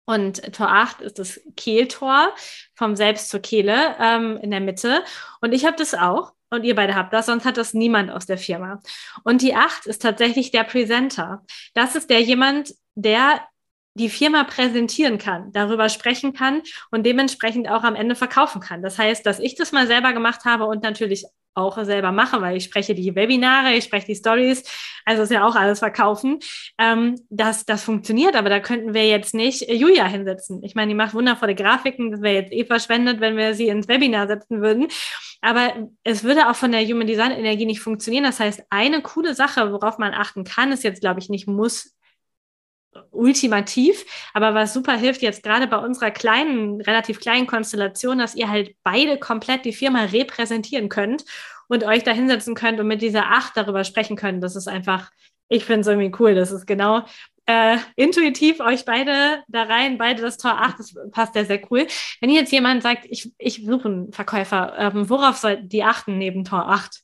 Und Tor 8 ist das Kehltor vom Selbst zur Kehle ähm, in der Mitte. Und ich habe das auch. Und ihr beide habt das, sonst hat das niemand aus der Firma. Und die 8 ist tatsächlich der Presenter. Das ist der jemand, der die Firma präsentieren kann, darüber sprechen kann und dementsprechend auch am Ende verkaufen kann. Das heißt, dass ich das mal selber gemacht habe und natürlich auch selber mache, weil ich spreche die Webinare, ich spreche die Stories, also ist ja auch alles verkaufen. Ähm, das, das funktioniert, aber da könnten wir jetzt nicht Julia hinsetzen. Ich meine, die macht wundervolle Grafiken, das wäre jetzt eh verschwendet, wenn wir sie ins Webinar setzen würden. Aber es würde auch von der Human Design Energie nicht funktionieren. Das heißt, eine coole Sache, worauf man achten kann, ist jetzt, glaube ich, nicht muss ultimativ, aber was super hilft jetzt gerade bei unserer kleinen, relativ kleinen Konstellation, dass ihr halt beide komplett die Firma repräsentieren könnt und euch da hinsetzen könnt und mit dieser Acht darüber sprechen könnt. Das ist einfach, ich finde es irgendwie cool. Das ist genau äh, intuitiv euch beide da rein, beide das Tor 8, das passt sehr, sehr cool. Wenn jetzt jemand sagt, ich, ich suche einen Verkäufer, ähm, worauf sollten die achten neben Tor 8?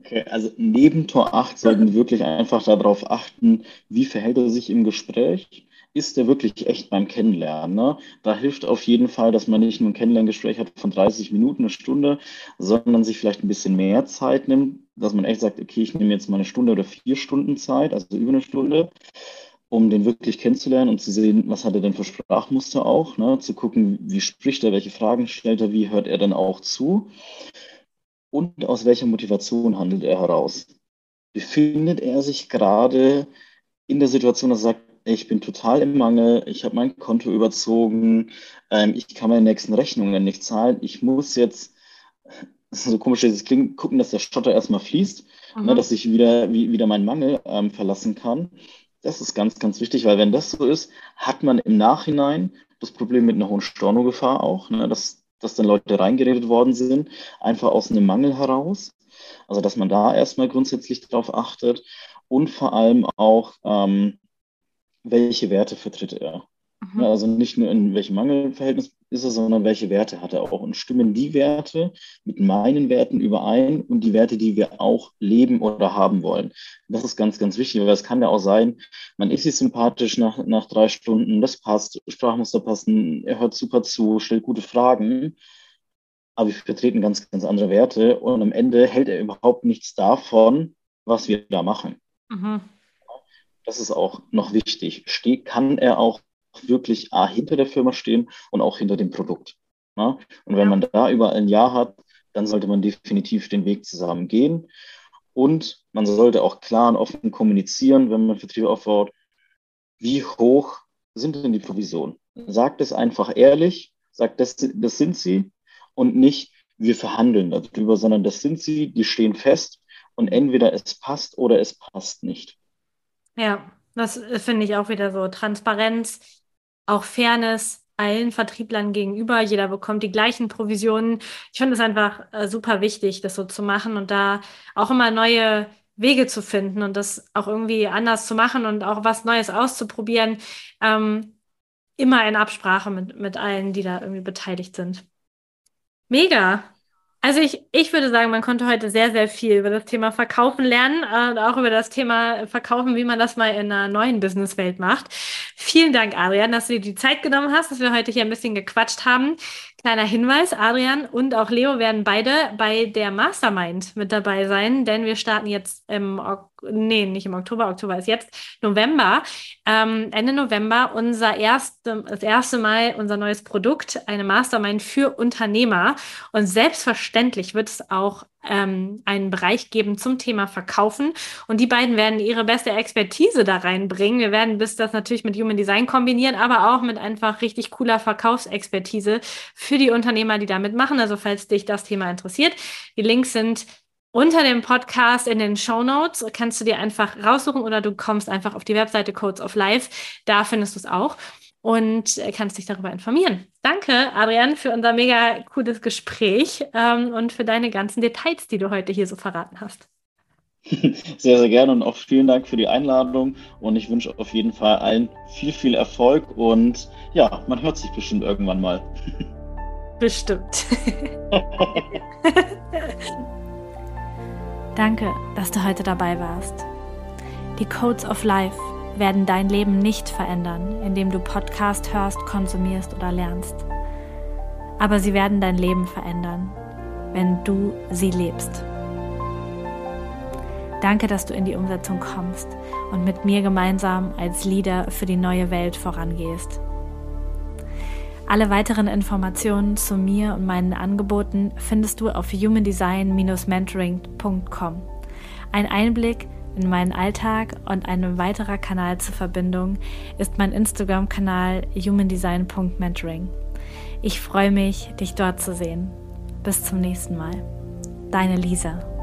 Okay, also neben Tor 8 sollten wir wirklich einfach darauf achten, wie verhält er sich im Gespräch. Ist er wirklich echt beim Kennenlernen? Ne? Da hilft auf jeden Fall, dass man nicht nur ein Kennenlerngespräch hat von 30 Minuten, eine Stunde, sondern sich vielleicht ein bisschen mehr Zeit nimmt, dass man echt sagt, okay, ich nehme jetzt mal eine Stunde oder vier Stunden Zeit, also über eine Stunde, um den wirklich kennenzulernen und zu sehen, was hat er denn für Sprachmuster auch, ne? zu gucken, wie spricht er, welche Fragen stellt er, wie hört er dann auch zu und aus welcher Motivation handelt er heraus? Befindet er sich gerade in der Situation, dass er sagt, ich bin total im Mangel, ich habe mein Konto überzogen, ähm, ich kann meine nächsten Rechnungen nicht zahlen, ich muss jetzt, so komisch es klingt, gucken, dass der Schotter erstmal fließt, ne, dass ich wieder, wie, wieder meinen Mangel ähm, verlassen kann. Das ist ganz, ganz wichtig, weil wenn das so ist, hat man im Nachhinein das Problem mit einer hohen Stornogefahr auch, ne, dass dass dann Leute reingeredet worden sind, einfach aus einem Mangel heraus. Also dass man da erstmal grundsätzlich darauf achtet und vor allem auch, ähm, welche Werte vertritt er. Mhm. Also nicht nur in welchem Mangelverhältnis ist er, sondern welche Werte hat er auch. Und stimmen die Werte mit meinen Werten überein und die Werte, die wir auch leben oder haben wollen. Das ist ganz, ganz wichtig, weil es kann ja auch sein, man ist sich sympathisch nach, nach drei Stunden, das passt, Sprachmuster passen, er hört super zu, stellt gute Fragen, aber wir vertreten ganz, ganz andere Werte und am Ende hält er überhaupt nichts davon, was wir da machen. Mhm. Das ist auch noch wichtig. Ste kann er auch wirklich A, hinter der Firma stehen und auch hinter dem Produkt. Ja? Und wenn man da über ein Jahr hat, dann sollte man definitiv den Weg zusammen gehen. Und man sollte auch klar und offen kommunizieren, wenn man Vertrieb aufbaut, wie hoch sind denn die Provisionen? Sagt es einfach ehrlich, sagt, das, das sind sie und nicht, wir verhandeln darüber, sondern das sind sie, die stehen fest und entweder es passt oder es passt nicht. Ja, das finde ich auch wieder so. Transparenz, auch Fairness allen Vertrieblern gegenüber. Jeder bekommt die gleichen Provisionen. Ich finde es einfach äh, super wichtig, das so zu machen und da auch immer neue Wege zu finden und das auch irgendwie anders zu machen und auch was Neues auszuprobieren. Ähm, immer in Absprache mit, mit allen, die da irgendwie beteiligt sind. Mega. Also ich, ich würde sagen, man konnte heute sehr, sehr viel über das Thema Verkaufen lernen und auch über das Thema Verkaufen, wie man das mal in einer neuen Businesswelt macht. Vielen Dank, Adrian, dass du dir die Zeit genommen hast, dass wir heute hier ein bisschen gequatscht haben. Kleiner Hinweis, Adrian und auch Leo werden beide bei der Mastermind mit dabei sein, denn wir starten jetzt im Oktober nee, nicht im Oktober, Oktober ist jetzt November, ähm, Ende November unser erste, das erste Mal unser neues Produkt, eine Mastermind für Unternehmer. Und selbstverständlich wird es auch ähm, einen Bereich geben zum Thema Verkaufen. Und die beiden werden ihre beste Expertise da reinbringen. Wir werden bis das natürlich mit Human Design kombinieren, aber auch mit einfach richtig cooler Verkaufsexpertise für die Unternehmer, die damit machen. Also falls dich das Thema interessiert, die Links sind unter dem Podcast in den Show Notes kannst du dir einfach raussuchen oder du kommst einfach auf die Webseite Codes of Life. Da findest du es auch und äh, kannst dich darüber informieren. Danke, Adrian, für unser mega cooles Gespräch ähm, und für deine ganzen Details, die du heute hier so verraten hast. Sehr, sehr gerne und auch vielen Dank für die Einladung und ich wünsche auf jeden Fall allen viel, viel Erfolg und ja, man hört sich bestimmt irgendwann mal. Bestimmt. Danke, dass du heute dabei warst. Die Codes of Life werden dein Leben nicht verändern, indem du Podcast hörst, konsumierst oder lernst. Aber sie werden dein Leben verändern, wenn du sie lebst. Danke, dass du in die Umsetzung kommst und mit mir gemeinsam als Leader für die neue Welt vorangehst. Alle weiteren Informationen zu mir und meinen Angeboten findest du auf humandesign-mentoring.com. Ein Einblick in meinen Alltag und ein weiterer Kanal zur Verbindung ist mein Instagram-Kanal humandesign.mentoring. Ich freue mich, dich dort zu sehen. Bis zum nächsten Mal. Deine Lisa.